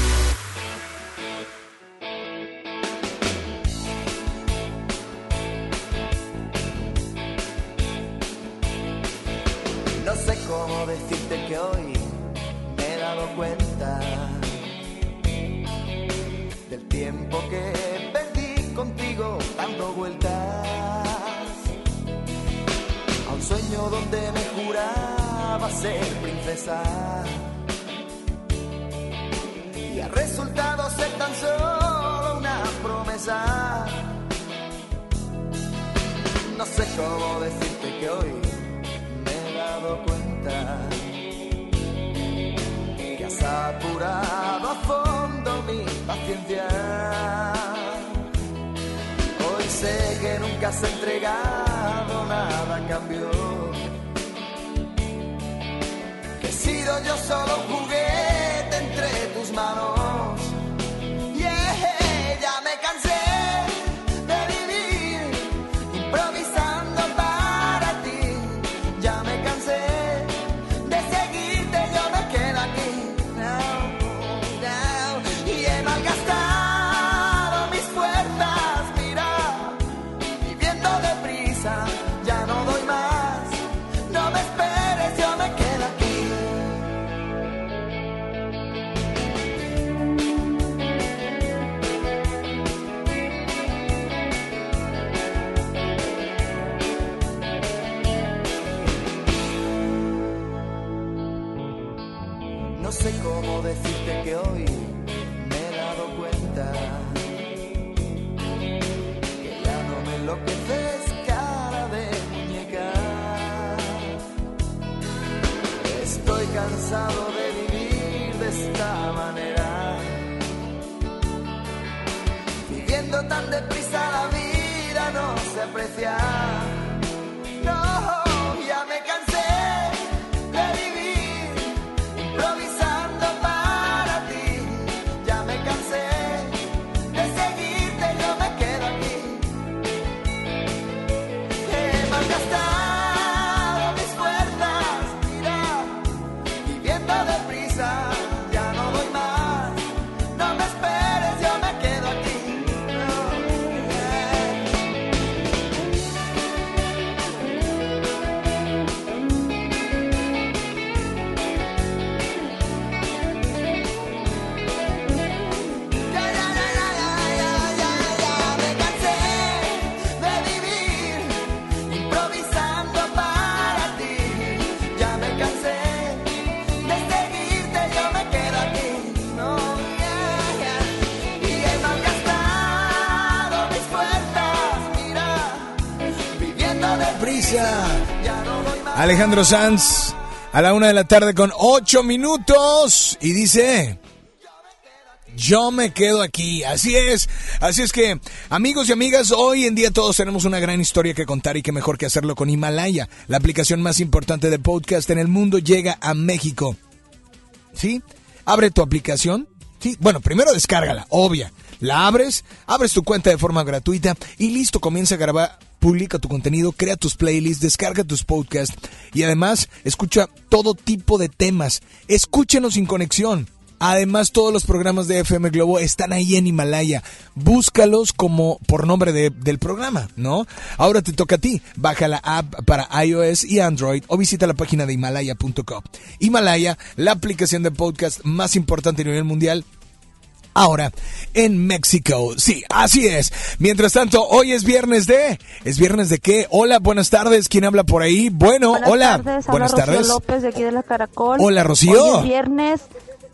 Cómo decirte que hoy me he dado cuenta que has apurado a fondo mi paciencia. Hoy sé que nunca has entregado nada a cambio. Que he sido yo solo un juguete entre tus manos. Se Alejandro Sanz a la una de la tarde con ocho minutos y dice... Yo me quedo aquí, así es, así es que amigos y amigas, hoy en día todos tenemos una gran historia que contar y qué mejor que hacerlo con Himalaya, la aplicación más importante de podcast en el mundo llega a México. ¿Sí? Abre tu aplicación, sí, bueno, primero descárgala, obvia, la abres, abres tu cuenta de forma gratuita y listo, comienza a grabar publica tu contenido, crea tus playlists, descarga tus podcasts y además escucha todo tipo de temas. Escúchenos sin conexión. Además, todos los programas de FM Globo están ahí en Himalaya. Búscalos como por nombre de- del programa, ¿no? Ahora te toca a ti. Baja la app para iOS y Android o visita la página de himalaya.com. Himalaya, la aplicación de podcast más importante a nivel mundial, ahora en México. Sí, así es. Mientras tanto, hoy es viernes de... ¿Es viernes de qué? Hola, buenas tardes. ¿Quién habla por ahí? Bueno, Buenas hola. tardes, buenas Rocío tardes. López de aquí de la Caracol. Hola, Rocío. Hoy es viernes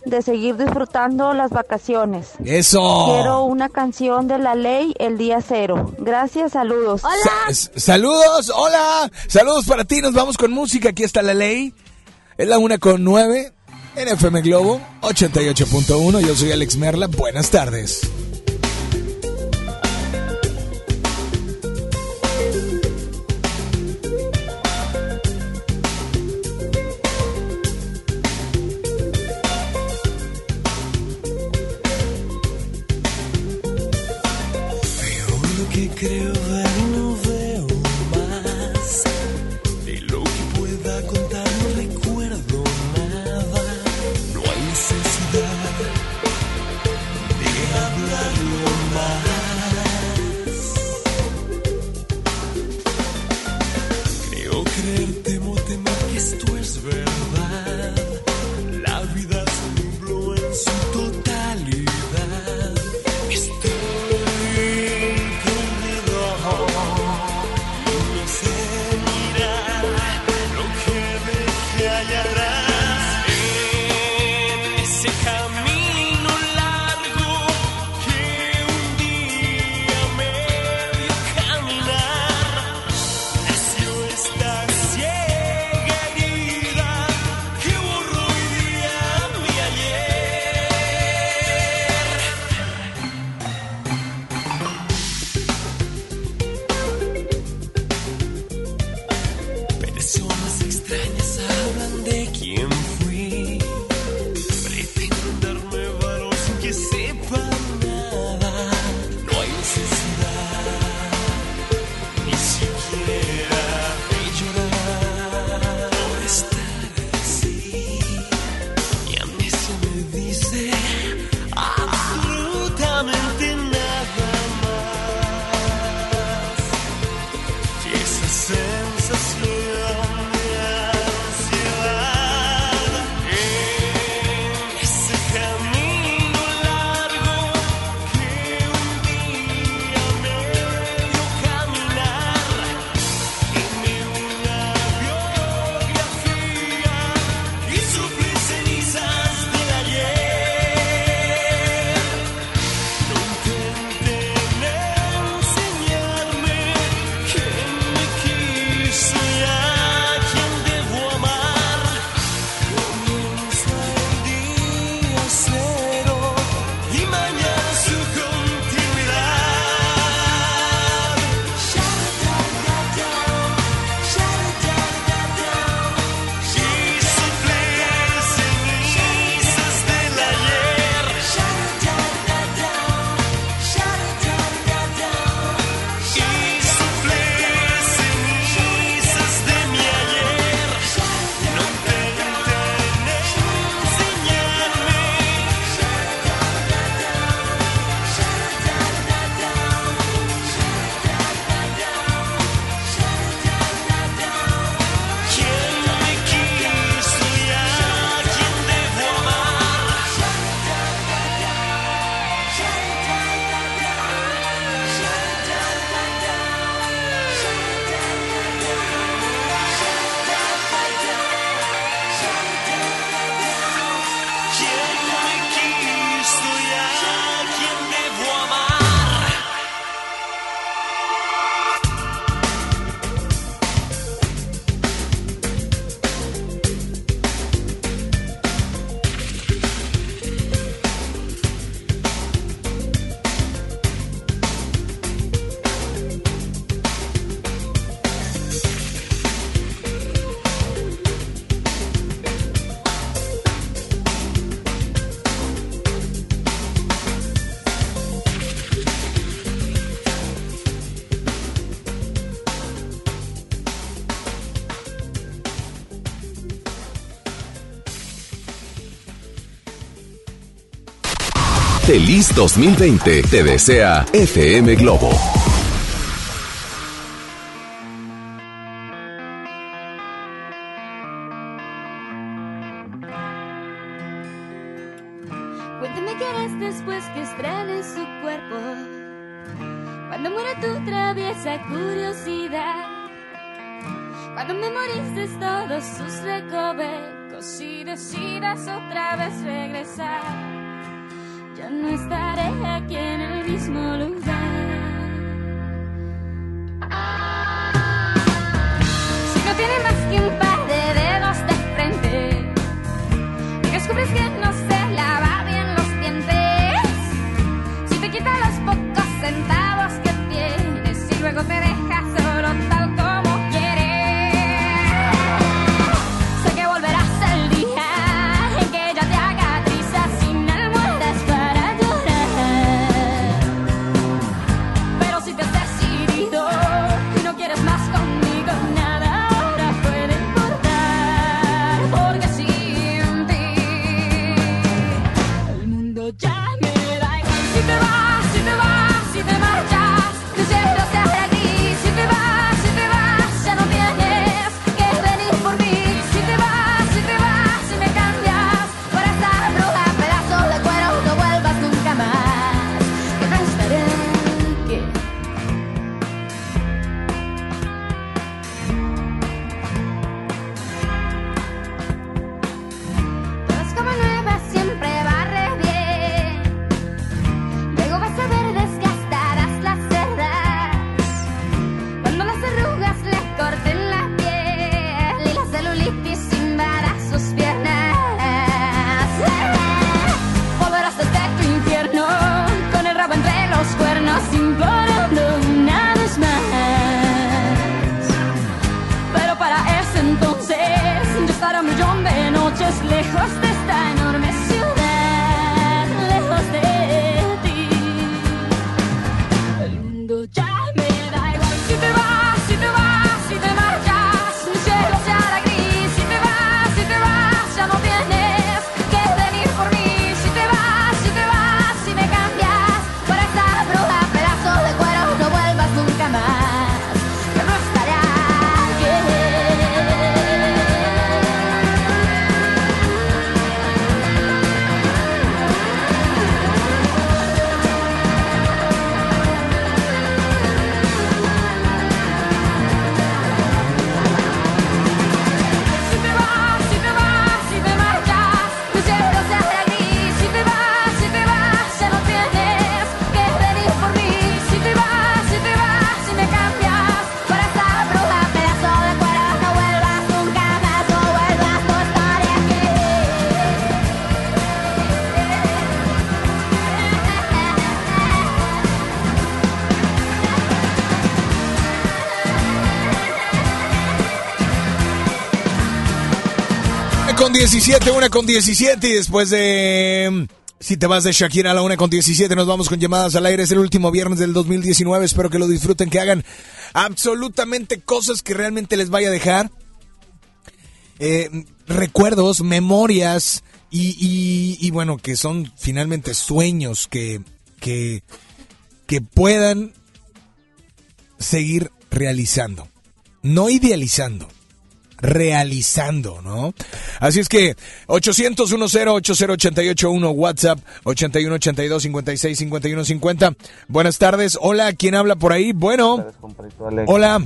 de seguir disfrutando las vacaciones. Eso. Quiero una canción de la ley el día cero. Gracias, saludos. Sa- s- saludos, hola. Saludos para ti. Nos vamos con música. Aquí está la ley. Es la una con nueve en FM Globo 88.1. Yo soy Alex Merla. Buenas tardes. Feliz 2020. Te desea FM Globo. 17, una con 17 y después de... Si te vas de Shakira a la una con 17 nos vamos con llamadas al aire. Es el último viernes del 2019. Espero que lo disfruten, que hagan absolutamente cosas que realmente les vaya a dejar. eh, recuerdos, memorias y, bueno, que son finalmente sueños que, que puedan seguir realizando. No idealizando, realizando, ¿no? Así es que 800 10 80881 WhatsApp 8182 56 51 50. Buenas tardes. Hola, ¿quién habla por ahí? Bueno. Alex. Hola.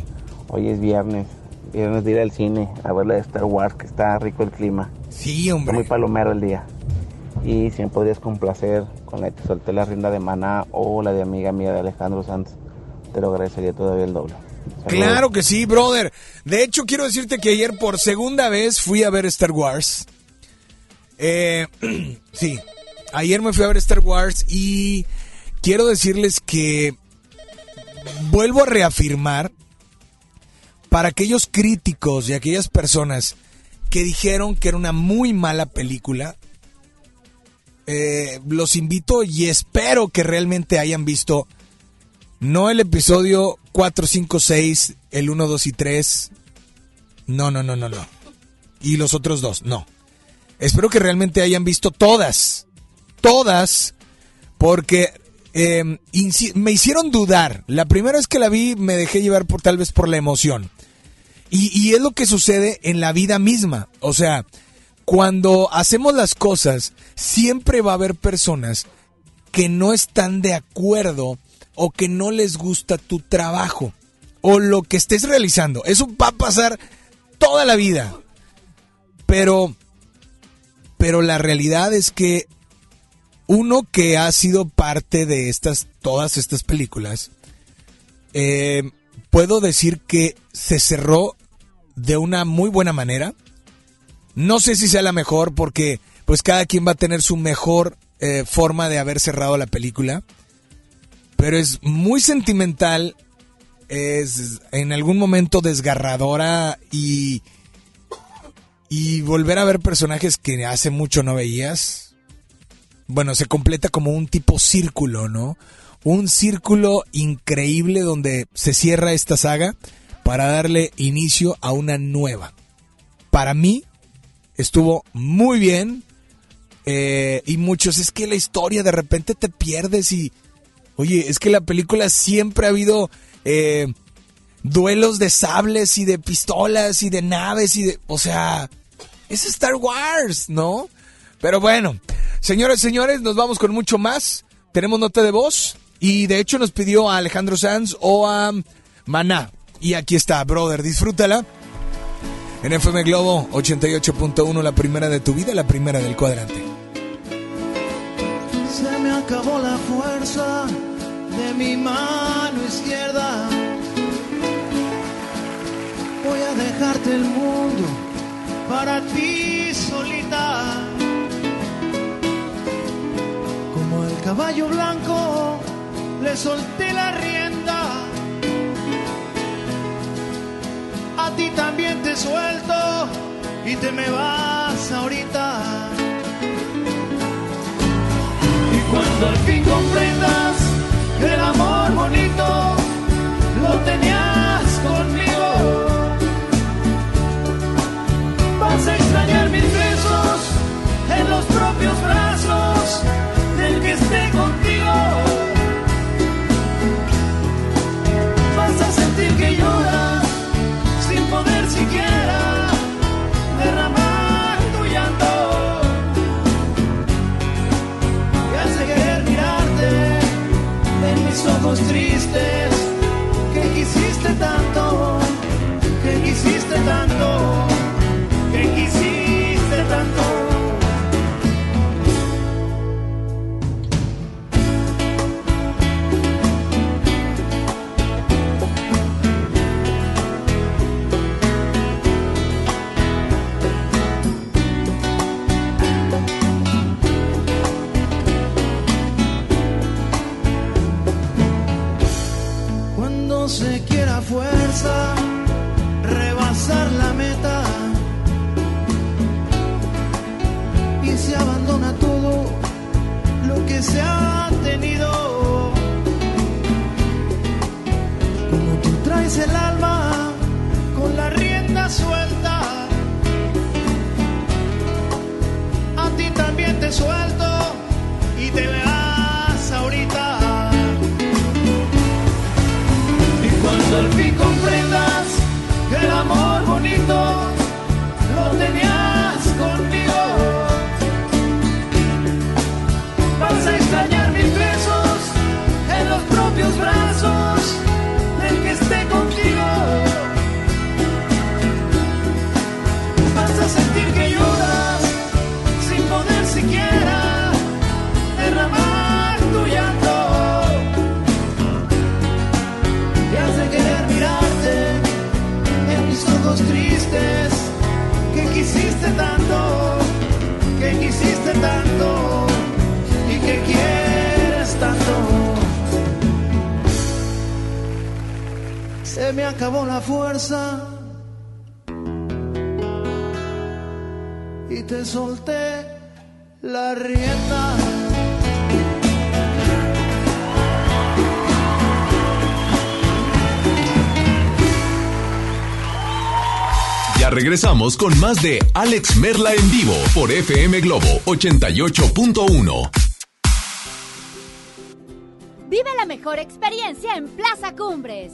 Hoy es viernes, viernes de ir al cine a ver la de Star Wars, que está rico el clima. Sí, hombre. Está muy palomero el día. Y si me podrías complacer con la de Te solté la rienda de Maná o la de Amiga Mía de Alejandro Sanz, te lo agradecería todavía el doble. Claro que sí, brother. De hecho, quiero decirte que ayer por segunda vez fui a ver Star Wars. Eh, sí, ayer me fui a ver Star Wars y quiero decirles que vuelvo a reafirmar para aquellos críticos y aquellas personas que dijeron que era una muy mala película, eh, los invito y espero que realmente hayan visto no el episodio 4, 5, 6, el 1, 2 y 3. No, no, no, no, no. Y los otros dos, no. Espero que realmente hayan visto todas. Todas. Porque insi- me hicieron dudar. La primera vez que la vi me dejé llevar por tal vez por la emoción. Y, y es lo que sucede en la vida misma. O sea, cuando hacemos las cosas, siempre va a haber personas que no están de acuerdo o que no les gusta tu trabajo o lo que estés realizando. Eso va a pasar toda la vida. Pero, pero la realidad es que uno que ha sido parte de estas, todas estas películas, eh, puedo decir que se cerró de una muy buena manera. No sé si sea la mejor porque pues cada quien va a tener su mejor eh, forma de haber cerrado la película. Pero es muy sentimental, es en algún momento desgarradora y, y volver a ver personajes que hace mucho no veías. Bueno, se completa como un tipo círculo, ¿no? Un círculo increíble donde se cierra esta saga para darle inicio a una nueva. Para mí estuvo muy bien eh, y muchos es que la historia de repente te pierdes y oye es que la película siempre ha habido eh, duelos de sables y de pistolas y de naves y de o sea es Star Wars no pero bueno señores señores nos vamos con mucho más. Tenemos nota de voz y de hecho nos pidió a Alejandro Sanz o a Maná. Y aquí está brother disfrútala. En FM Globo 88.1, la primera de tu vida, la primera del cuadrante. Se me acabó la fuerza de mi mano izquierda. Voy a dejarte el mundo para ti solita. Como el caballo blanco, le solté la rienda. A ti también te suelto y te me vas ahorita. Y cuando al fin comprendas el amor bonito lo tenías conmigo, vas a extrañar mis besos en los propios brazos del que esté contigo. Vas a sentir que lloras sin poder siquiera derramar mis ojos tristes. Que quisiste tanto, que quisiste tanto, el alma con la rienda suelta, a ti también te suelto y te veas ahorita. Y cuando al fin comprendas que el amor bonito Se me acabó la fuerza y te solté la rienda. Ya regresamos con más de Alex Merla en vivo por FM Globo 88.1. mejor experiencia en Plaza Cumbres.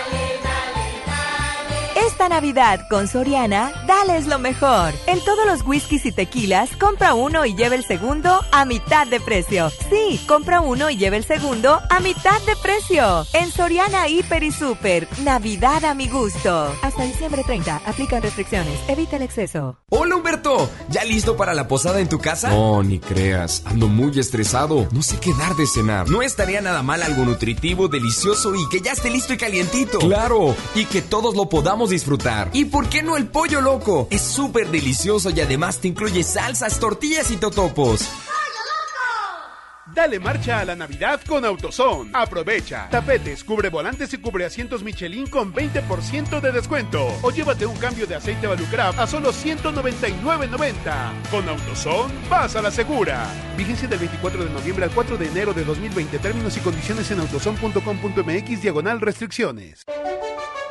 Esta Navidad con Soriana, dales lo mejor. En todos los whiskies y tequilas, compra uno y lleva el segundo a mitad de precio. Sí, compra uno y lleva el segundo a mitad de precio. En Soriana Hiper y Super, Navidad a mi gusto. Hasta diciembre 30, aplican restricciones. Evita el exceso. Hola Humberto, ¿ya listo para la posada en tu casa? No, ni creas, ando muy estresado. No sé qué dar de cenar. No estaría nada mal algo nutritivo, delicioso y que ya esté listo y calientito. Claro, y que todos lo podamos disfrutar. ¿Y por qué no el pollo loco? Es súper delicioso y además te incluye salsas, tortillas y totopos. Dale marcha a la Navidad con AutoZone. Aprovecha. Tapetes, cubre volantes y cubre asientos Michelin con 20% de descuento. O llévate un cambio de aceite Valucraft a solo 199.90. Con AutoZone, vas a la segura. Vigencia del 24 de noviembre al 4 de enero de 2020. Términos y condiciones en autozone.com.mx diagonal restricciones.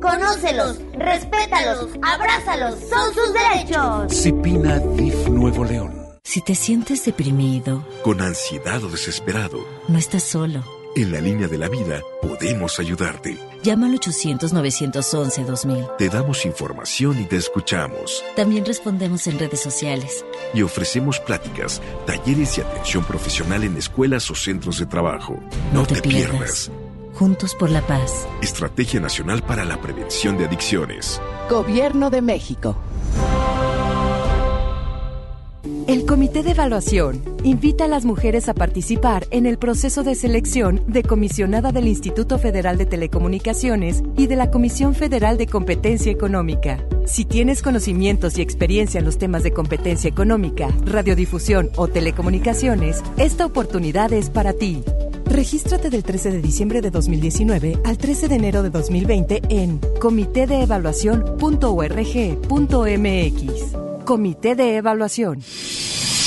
Conócelos, respétalos, abrázalos, son sus derechos. Cipina DIF Nuevo León. Si te sientes deprimido, con ansiedad o desesperado, no estás solo. En la línea de la vida podemos ayudarte. Llama al 800-911-2000. Te damos información y te escuchamos. También respondemos en redes sociales. Y ofrecemos pláticas, talleres y atención profesional en escuelas o centros de trabajo. No, te, pierdas. Juntos por la paz. Estrategia Nacional para la Prevención de Adicciones. Gobierno de México. El Comité de Evaluación invita a las mujeres a participar en el proceso de selección de comisionada del Instituto Federal de Telecomunicaciones y de la Comisión Federal de Competencia Económica. Si tienes conocimientos y experiencia en los temas de competencia económica, radiodifusión o telecomunicaciones, esta oportunidad es para ti. Regístrate del 13 de diciembre de 2019 al 13 de enero de 2020 en comitedeevaluación.org.mx. Comité de Evaluación.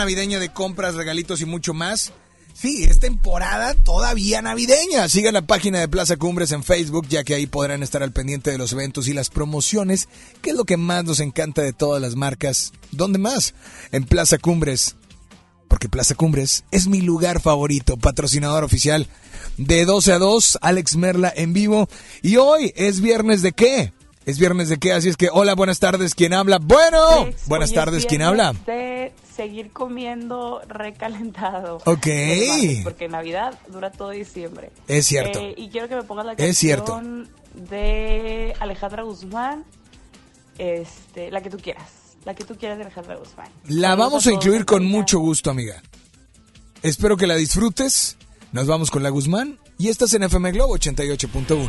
navideña de compras, regalitos y mucho más. Sí, es temporada todavía navideña. Sigan la página de Plaza Cumbres en Facebook, ya que ahí podrán estar al pendiente de los eventos y las promociones, que es lo que más nos encanta de todas las marcas. ¿Dónde más? En Plaza Cumbres. Porque Plaza Cumbres es mi lugar favorito, patrocinador oficial de 12 a 2, Alex Merla en vivo. Y hoy es viernes de qué? Es viernes de qué, así es que hola, buenas tardes, ¿quién habla? Bueno, buenas es tardes, ¿quién habla? De seguir comiendo recalentado. Ok. Porque Navidad dura todo diciembre. Es cierto. Eh, y quiero que me pongas la Es canción cierto. de Alejandra Guzmán. Este, la que tú quieras. La que tú quieras de Alejandra Guzmán. La Saludos vamos a incluir con mucho gusto, amiga. Espero que la disfrutes. Nos vamos con la Guzmán y estás en FM Globo 88.1.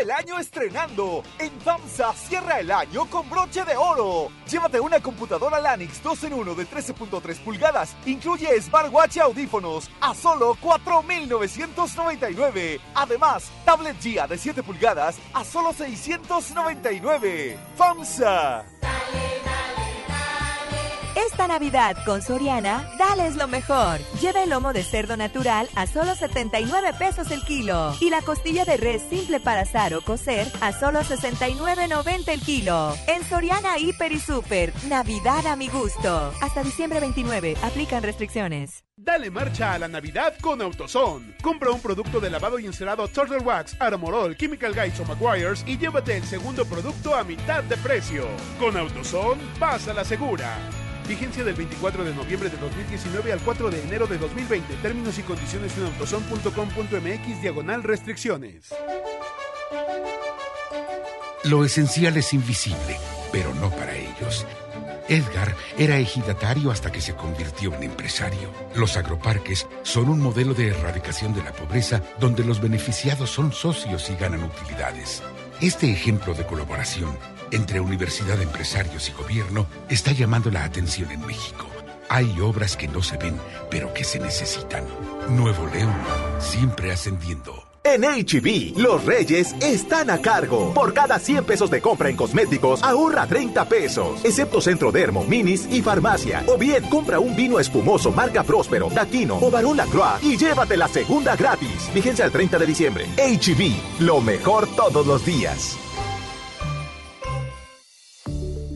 El año estrenando. En FAMSA cierra el año con broche de oro. Llévate una computadora Lanix 2 en 1 de 13.3 pulgadas. Incluye smartwatch y audífonos a solo 4,999. Además, tablet GIA de 7 pulgadas a solo 699. FAMSA. Esta Navidad con Soriana, dales lo mejor. Lleva el lomo de cerdo natural a solo 79 pesos el kilo y la costilla de res simple para asar o cocer a solo 69.90 el kilo. En Soriana Hiper y Super, Navidad a mi gusto. Hasta diciembre 29, aplican restricciones. Dale marcha a la Navidad con AutoZone. Compra un producto de lavado y encerado Turtle Wax, Armorol, Chemical Guys o McGuire's y llévate el segundo producto a mitad de precio. Con AutoZone, pasa la segura. Vigencia del 24 de noviembre de 2019 al 4 de enero de 2020. Términos y condiciones en autozone.com.mx diagonal restricciones. Lo esencial es invisible, pero no para ellos. Edgar era ejidatario hasta que se convirtió en empresario. Los agroparques son un modelo de erradicación de la pobreza donde los beneficiados son socios y ganan utilidades. Este ejemplo de colaboración entre universidad, empresarios y gobierno está llamando la atención en México. Hay obras que no se ven, pero que se necesitan. Nuevo León, siempre ascendiendo. En HB, los reyes están a cargo. Por cada 100 pesos de compra en cosméticos, ahorra 30 pesos. Excepto Centro Dermo, Minis y Farmacia. O bien, compra un vino espumoso marca Próspero, Daquino o Barón Lacroix y llévate la segunda gratis. Vigencia el 30 de diciembre. HB, lo mejor todos los días.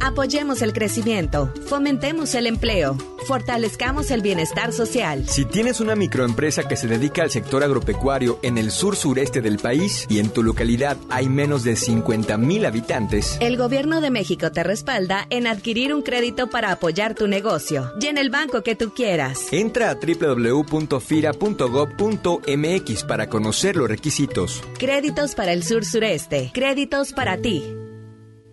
Apoyemos el crecimiento, fomentemos el empleo, fortalezcamos el bienestar social. Si tienes una microempresa que se dedica al sector agropecuario en el sur sureste del país y en tu localidad hay menos de 50 mil habitantes, el gobierno de México te respalda en adquirir un crédito para apoyar tu negocio y en el banco que tú quieras. Entra a www.fira.gov.mx para conocer los requisitos. Créditos para el sur sureste, créditos para ti.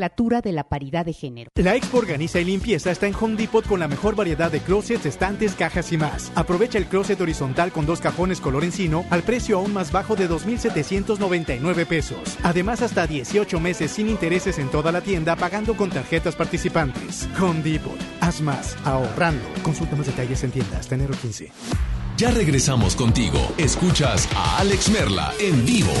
Legislatura de la paridad de género. La Expo Organiza y Limpieza está en Home Depot con la mejor variedad de closets, estantes, cajas y más. Aprovecha el closet horizontal con dos cajones color encino al precio aún más bajo de 2.799 pesos. Además, hasta 18 meses sin intereses en toda la tienda pagando con tarjetas participantes. Home Depot. Haz más, ahorrando. Consulta más detalles en tienda hasta enero 15. Ya regresamos contigo. Escuchas a Alex Merla en vivo.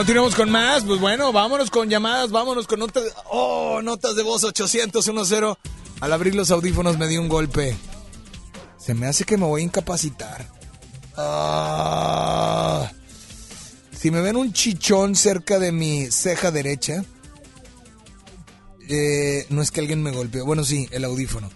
Continuamos con más. Pues bueno, vámonos con llamadas, vámonos con notas. Oh, notas de voz 800 10. Al abrir los audífonos me dio un golpe. Se me hace que me voy a incapacitar. Ah. Si me ven un chichón cerca de mi ceja derecha, eh, no es que alguien me golpeó. Bueno, sí, el audífono.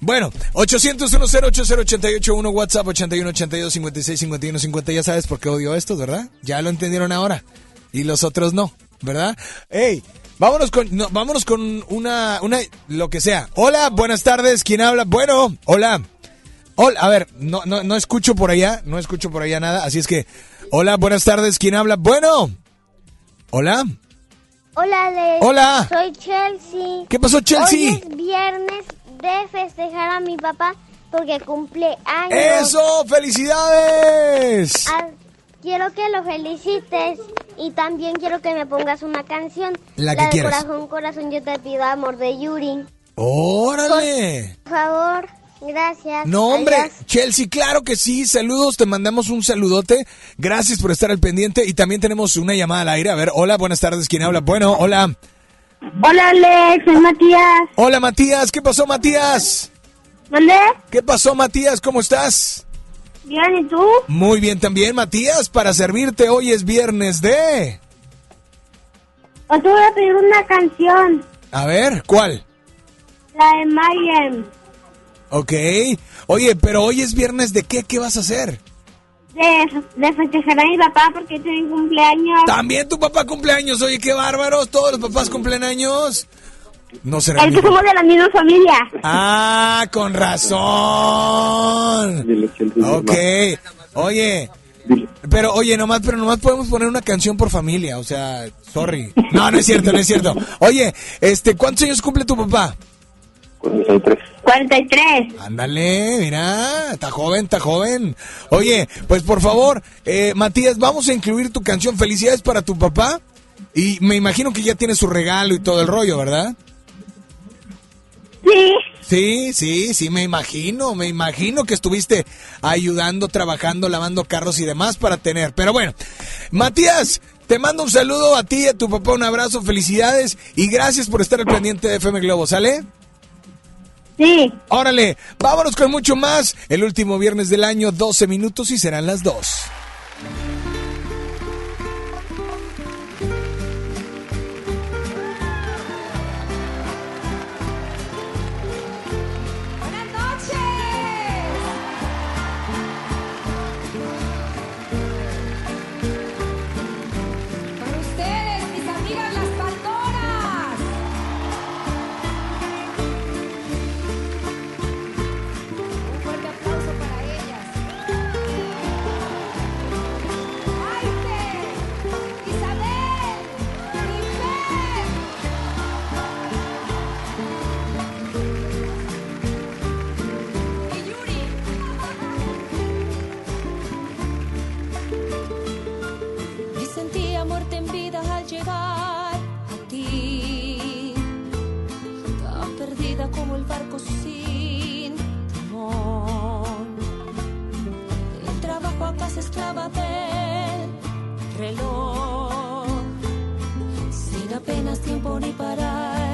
Bueno, 800 1 WhatsApp 81 82 56 51 50. Ya sabes por qué odio estos, ¿verdad? Ya lo entendieron ahora. Y los otros no, ¿verdad? Ey, vámonos con, no, vámonos con una, una, lo que sea. Hola, buenas tardes. ¿Quién habla? Bueno, hola. Hola, a ver, no, no, no escucho por allá, no escucho por allá nada. Así es que, hola, buenas tardes. ¿Quién habla? Bueno. Hola. Hola, Alex. Hola. Soy Chelsea. ¿Qué pasó, Chelsea? Hoy es viernes de festejar a mi papá porque cumple años. ¡Eso! ¡Felicidades! Ah, quiero que lo felicites y también quiero que me pongas una canción. La que de quieras. Corazón, corazón, yo te pido amor de Yuri. ¡Órale! Por favor, gracias. No, hombre, Adiós. Chelsea, claro que sí. Saludos, te mandamos un saludote. Gracias por estar al pendiente. Y también tenemos una llamada al aire. A ver, hola, buenas tardes. ¿Quién habla? Bueno, hola. Hola, Alex, soy Matías. Hola, Matías. ¿Qué pasó, Matías? ¿Dónde? ¿Qué pasó, Matías? ¿Cómo estás? Bien, ¿y tú? Muy bien también, Matías. Para servirte, hoy es viernes de... Os voy a pedir una canción, A ver, ¿cuál? la de Mayhem, Ok. Oye, pero hoy es viernes de qué? ¿Qué vas a hacer? De, de festejar a mi papá porque tiene cumpleaños. También tu papá cumpleaños. Oye, qué bárbaros. Todos los papás cumplen años. No será Es mi que somos de la misma familia. Ah, con razón. Ok. Oye. Pero, oye, nomás, pero nomás podemos poner una canción por familia, o sea, sorry. No, no es cierto, no es cierto. Oye, este, ¿cuántos años cumple tu papá? 43. 43. Ándale, mira, está joven, está joven. Oye, pues por favor, eh, Matías, vamos a incluir tu canción Felicidades para tu papá. Y me imagino que ya tiene su regalo y todo el rollo, ¿verdad? Sí. Sí, sí, sí, me imagino, me imagino que estuviste ayudando, trabajando, lavando carros y demás para tener. Pero bueno, Matías, te mando un saludo a ti y a tu papá, un abrazo, felicidades y gracias por estar al pendiente de FM Globo, ¿sale? Sí. Órale, vámonos con mucho más. El último viernes del año, 12 minutos y serán las 2. Del reloj, sin apenas tiempo ni para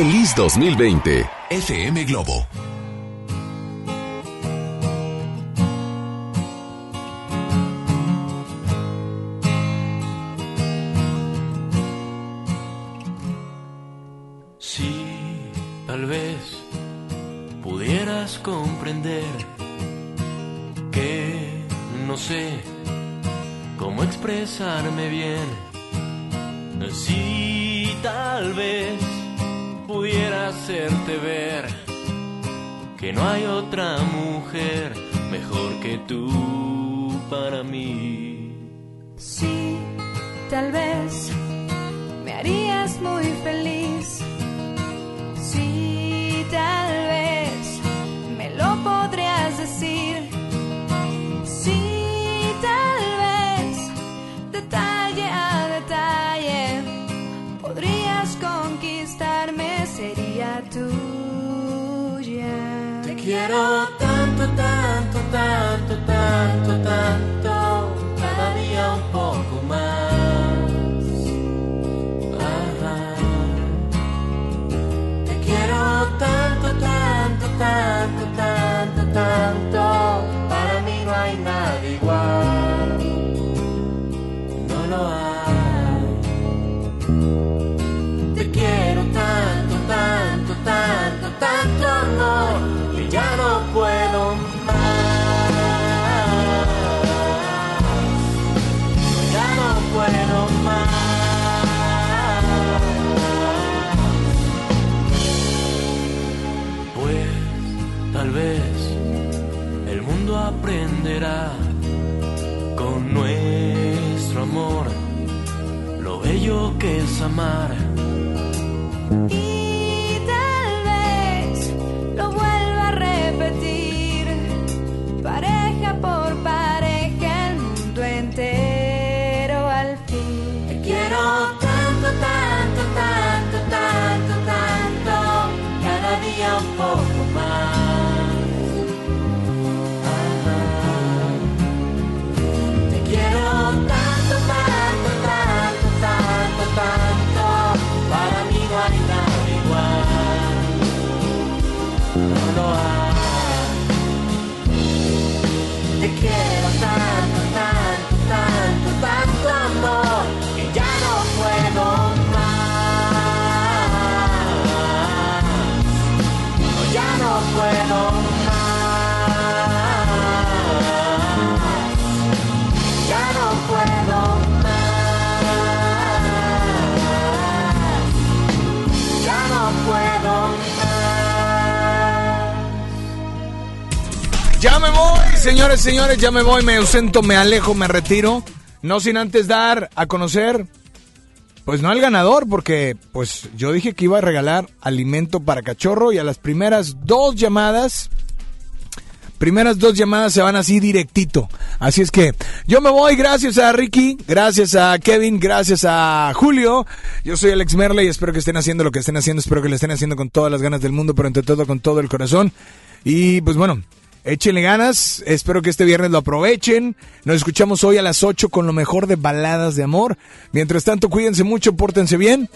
Feliz 2020. FM Globo. Tal vez el mundo aprenderá con nuestro amor lo bello que es amar. Señores, señores, ya me voy, me ausento, me alejo, me retiro. No sin antes dar a conocer, pues no al ganador, porque pues yo dije que iba a regalar alimento para cachorro y a las primeras dos llamadas, primeras dos llamadas se van así directito. Así es que yo me voy, gracias a Ricky, gracias a Kevin, gracias a Julio. Yo soy Alex Merle y espero que estén haciendo lo que estén haciendo, espero que lo estén haciendo con todas las ganas del mundo, pero entre todo con todo el corazón. Y pues bueno, échenle ganas, espero que este viernes lo aprovechen. Nos escuchamos hoy a las 8 con lo mejor de baladas de amor. Mientras tanto, cuídense mucho, pórtense bien.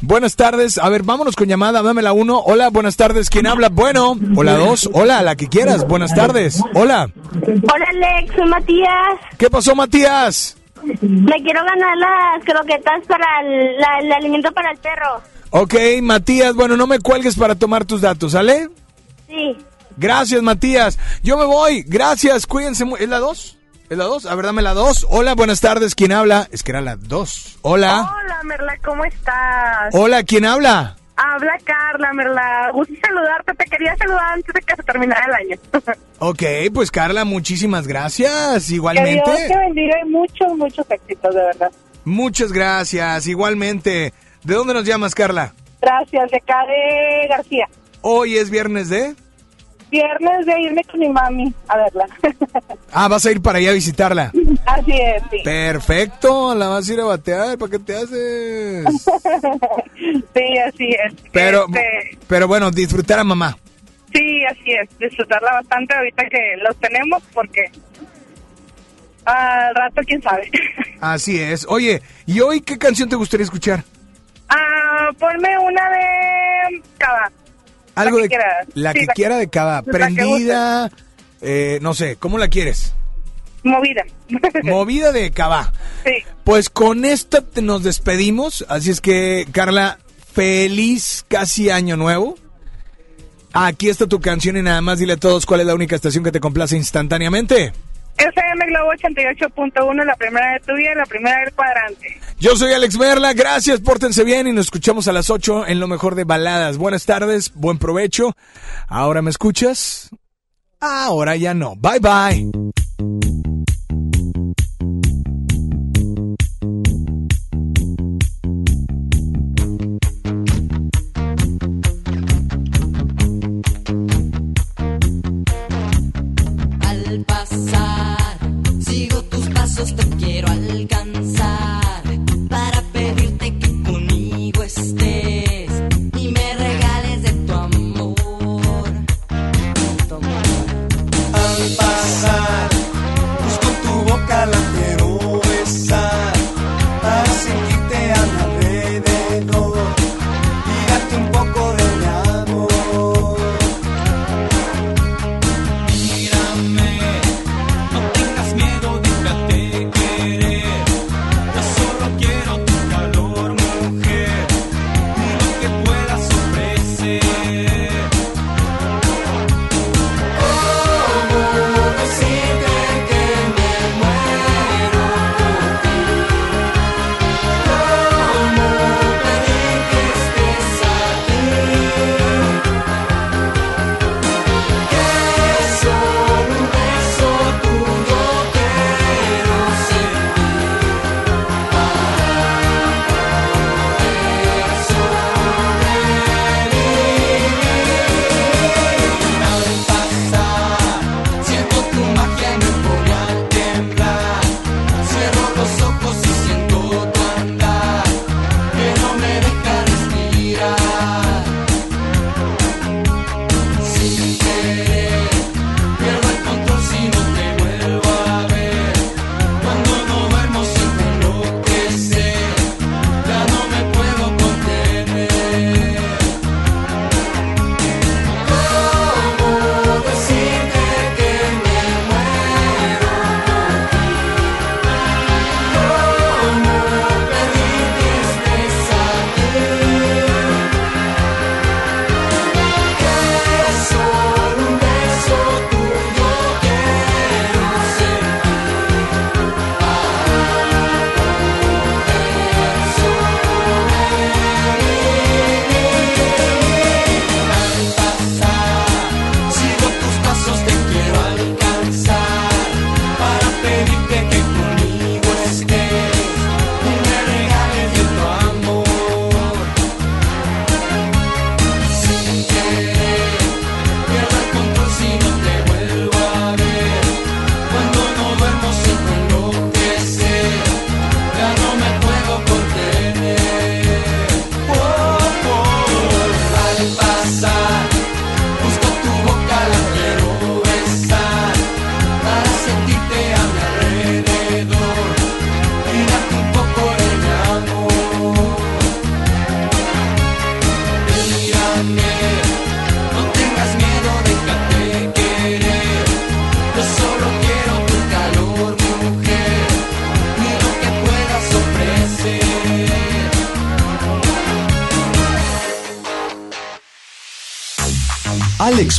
Buenas tardes, a ver, vámonos con llamada, dame la 1. Hola, buenas tardes, ¿quién habla? Bueno, hola 2, hola, la que quieras, buenas tardes. Hola, Hola Alex, soy Matías. ¿qué pasó Matías? Me quiero ganar las croquetas para el, la- el alimento para el perro. Ok, Matías, bueno, no me cuelgues para tomar tus datos, ¿sale? Sí. Gracias, Matías. Yo me voy. Gracias. Cuídense. ¿Es la 2? ¿Es la 2? A ver, dame la 2. Hola, buenas tardes. ¿Quién habla? Es que era la 2. Hola. Hola, Merla, ¿cómo estás? Hola, ¿quién habla? Habla Carla, Merla. Gusto saludarte. Te quería saludar antes de que se terminara el año. Ok, pues Carla, muchísimas gracias. Que Dios te Igualmente. bendiga y muchos, muchos éxitos, de verdad. Muchas gracias. Igualmente. ¿De dónde nos llamas, Carla? Gracias, de acá de García. Hoy es viernes de... Viernes de irme con mi mami a verla. Ah, vas a ir para allá a visitarla. Así es, sí. Perfecto, la vas a ir a batear. ¿Para qué te haces? Sí, así es. Pero, Este, pero bueno, disfrutar a mamá. sí, así es. Disfrutarla bastante ahorita que los tenemos porque al rato quién sabe. Así es. Oye, ¿y hoy qué canción te gustaría escuchar? Ah, ponme una de cava. Algo que de quiera. la Sí, que la- quiera de la que prendida, eh, no sé, ¿cómo la quieres? Movida. Movida de cava. Sí. Pues con esta te- nos despedimos, así es que Carla, feliz casi año nuevo. Aquí está tu canción y nada más dile a todos cuál es la única estación que te complace instantáneamente. FM Globo 88.1, la primera la primera del cuadrante. Yo soy Alex Merla, gracias, pórtense bien y nos escuchamos a las 8 en lo mejor de baladas. Buenas tardes, buen provecho. ¿Ahora me escuchas? Ahora ya no. Bye bye.